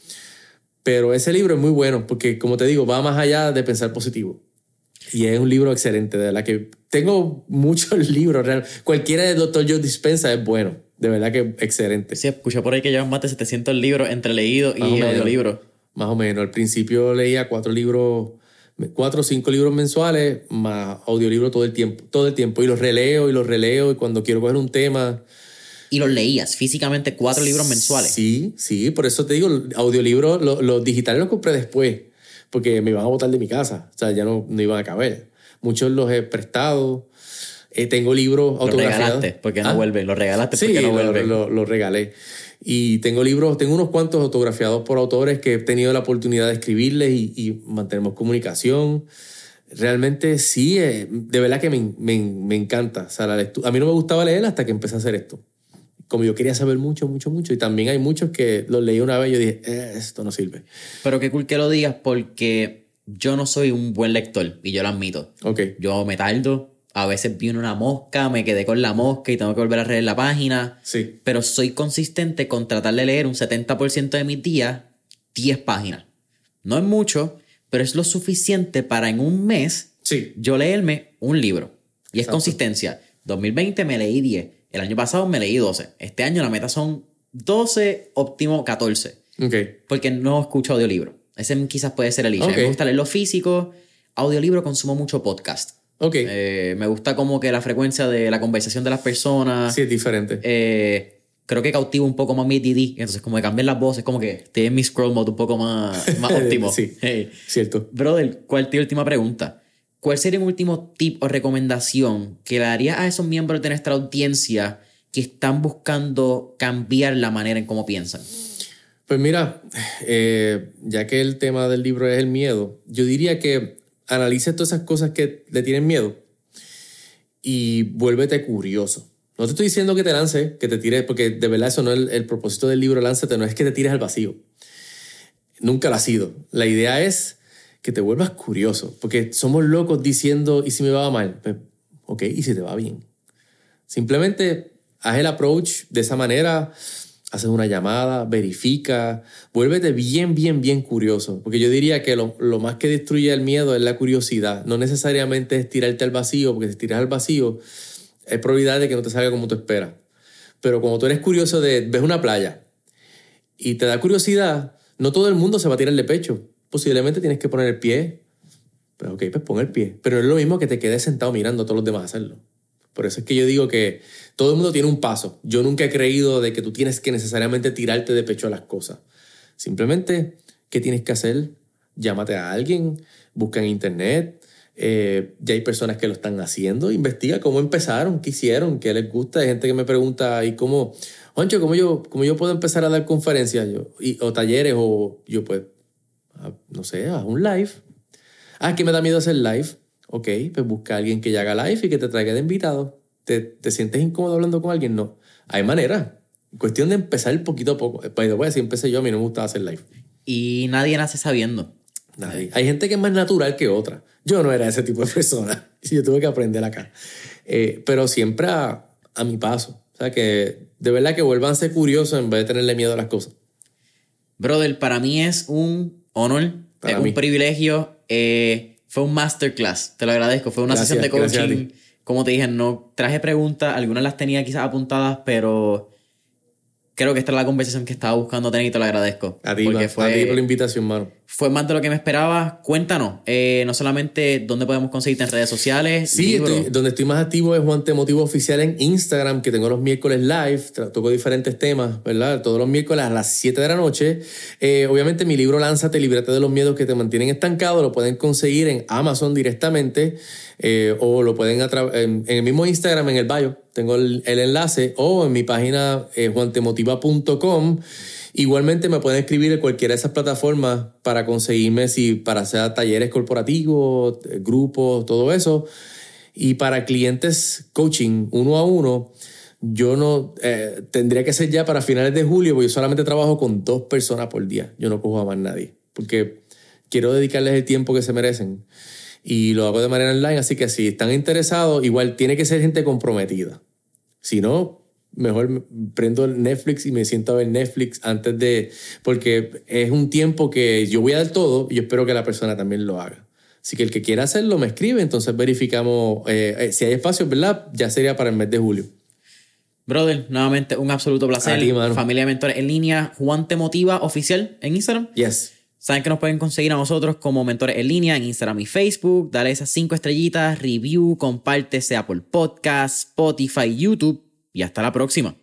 Pero ese libro es muy bueno porque, como te digo, va más allá de pensar positivo. Y es un libro excelente, de verdad que tengo *laughs* muchos libros. Real. Cualquiera de Dr. Joe Dispensa es bueno, de verdad que excelente. Sí, escuché por ahí que llevan más de 700 libros entre leídos y audiolibros. Más o menos. Al principio leía cuatro libros, cuatro o cinco libros mensuales, más audiolibro todo el tiempo, todo el tiempo. Y los releo y los releo y cuando quiero coger un tema. Y los leías físicamente cuatro libros mensuales. Sí, sí, por eso te digo, audiolibros, los, los digitales los compré después, porque me iban a botar de mi casa, o sea, ya no, no iban a caber. Muchos los he prestado, eh, tengo libros Los autografiados. regalaste porque no Ah, vuelven. Los regalaste Sí, porque no lo, vuelven. lo- lo regalé. Y tengo libros, tengo unos cuantos autografiados por autores que he tenido la oportunidad de escribirles y, y mantenemos comunicación. Realmente sí, eh, de verdad que me, me- me encanta. O sea, la A mí no me gustaba leer hasta que empecé a hacer esto. Como yo quería saber mucho, mucho, mucho. Y también hay muchos que los leí una vez y yo dije, "Eh, esto no sirve. Pero qué cool que lo digas porque yo no soy un buen lector y yo lo admito. Ok. Yo me tardo, a veces viene una mosca, me quedé con la mosca y tengo que volver a leer la página. Sí. Pero soy consistente con tratar de leer un 70% de mis días 10 páginas. No es mucho, pero es lo suficiente para en un mes Sí. yo leerme un libro. Y es Exacto. consistencia. 2020 me leí 10. El año pasado me leí 12. Este año la meta son 12, óptimo 14. Ok. Porque no escucho audiolibro. Ese quizás puede ser el issue. A mí Ok. Me gusta leerlo físico. Audiolibro consumo mucho podcast. Ok. Eh, me gusta como que la frecuencia de la conversación de las personas. sí, es diferente. Eh, creo que cautivo un poco más mi DD. Entonces, como que cambian las voces, como que en mi scroll mode un poco más, más *laughs* óptimo. Sí. Hey. Cierto. Brother, ¿cuál tu última pregunta? ¿Cuál sería un último tip o recomendación que le darías a esos miembros de nuestra audiencia que están buscando cambiar la manera en cómo piensan? Pues mira, eh, ya que el tema del libro es el miedo, yo diría que analices todas esas cosas que le tienen miedo y vuélvete curioso. No te estoy diciendo que te lances, que te tires, porque de verdad eso no es el, el propósito del libro Lánzate, no es que te tires al vacío. Nunca lo ha sido. La idea es que te vuelvas curioso, porque somos locos diciendo, ¿y si me va mal? Pues, ok, ¿y si te va bien? Simplemente haz el approach de esa manera. haces una llamada, verifica, vuélvete bien, bien, bien curioso. Porque yo diría que lo, lo, más que destruye el miedo es la curiosidad. No necesariamente es tirarte al vacío, porque si tiras al vacío, hay probabilidad de que no te salga como tú esperas. Pero como tú eres curioso de, ves una playa y te da curiosidad, no todo el mundo se va a tirar de pecho. Posiblemente tienes que poner el pie. Pues ok, pues pon el pie. Pero es lo mismo que te quedes sentado mirando a todos los demás hacerlo. Por eso es que yo digo que todo el mundo tiene un paso. Yo nunca he creído de que tú tienes que necesariamente tirarte de pecho a las cosas. Simplemente, ¿qué tienes que hacer? Llámate a alguien, busca en internet. Eh, ya hay personas que lo están haciendo. Investiga cómo empezaron, qué hicieron, qué les gusta. Hay gente que me pregunta, ¿y cómo, Juancho, cómo yo, cómo yo puedo empezar a dar conferencias o talleres? O yo, pues, no sé, haz un live. Ah, que me da miedo hacer live Ok, pues busca a alguien que ya haga live y que te traiga de invitado. ¿Te, ¿Te, sientes incómodo hablando con alguien? No. Hay manera. Cuestión de empezar poquito a poco. By the way, si empecé yo, a mí no me gustaba hacer live. Y nadie nace sabiendo. Nadie. Hay gente que es más natural que otra. Yo no era ese tipo de persona. *laughs* Yo tuve que aprender acá. Eh, pero siempre a, a, mi paso. O sea, que de verdad que vuelvan a ser curiosos en vez de tenerle miedo a las cosas. Brother, para mí es un honor, para es mí. un privilegio. Eh, fue un masterclass, te lo agradezco. Fue una sesión de coaching. Como te dije, no traje preguntas, algunas las tenía quizás apuntadas, pero creo que esta es la conversación que estaba buscando tener y te lo agradezco. A ti, porque fue, a ti por la invitación, mano. Fue más de lo que me esperaba. Cuéntanos, eh, no solamente dónde podemos conseguirte en redes sociales. Sí, estoy, donde estoy más activo es Juan Motivo Oficial en Instagram, que tengo los miércoles live, toco diferentes temas, ¿verdad? Todos los miércoles a las 7 de la noche. Eh, obviamente mi libro Lánzate, Librate de los Miedos que te mantienen estancado, lo pueden conseguir en Amazon directamente eh, o lo pueden en, en el mismo Instagram, en el bio tengo el, enlace, o en mi página eh, juantemotiva.com. Igualmente me pueden escribir en cualquiera de esas plataformas para conseguirme, si para hacer talleres corporativos, eh, grupos, todo eso. Y para clientes coaching uno a uno, yo no eh, tendría que ser ya para finales de julio, porque yo solamente trabajo con dos personas por día. Yo no cojo a más nadie, porque quiero dedicarles el tiempo que se merecen y lo hago de manera online, así que si están interesados, igual tiene que ser gente comprometida. Si no, mejor prendo Netflix y me siento a ver Netflix antes de... Porque es un tiempo que yo voy a dar todo y yo espero que la persona también lo haga. Así que el que quiera hacerlo me escribe, entonces verificamos eh, eh, si hay espacio, ¿verdad? Ya sería para el mes de julio. Brother, nuevamente un absoluto placer. Familia de Mentores en línea. Juan Te Motiva Oficial en Instagram. Yes. Saben que nos pueden conseguir a nosotros como mentores en línea en Instagram y Facebook. Dale esas cinco estrellitas, review, comparte sea por podcast, Spotify, YouTube y hasta la próxima.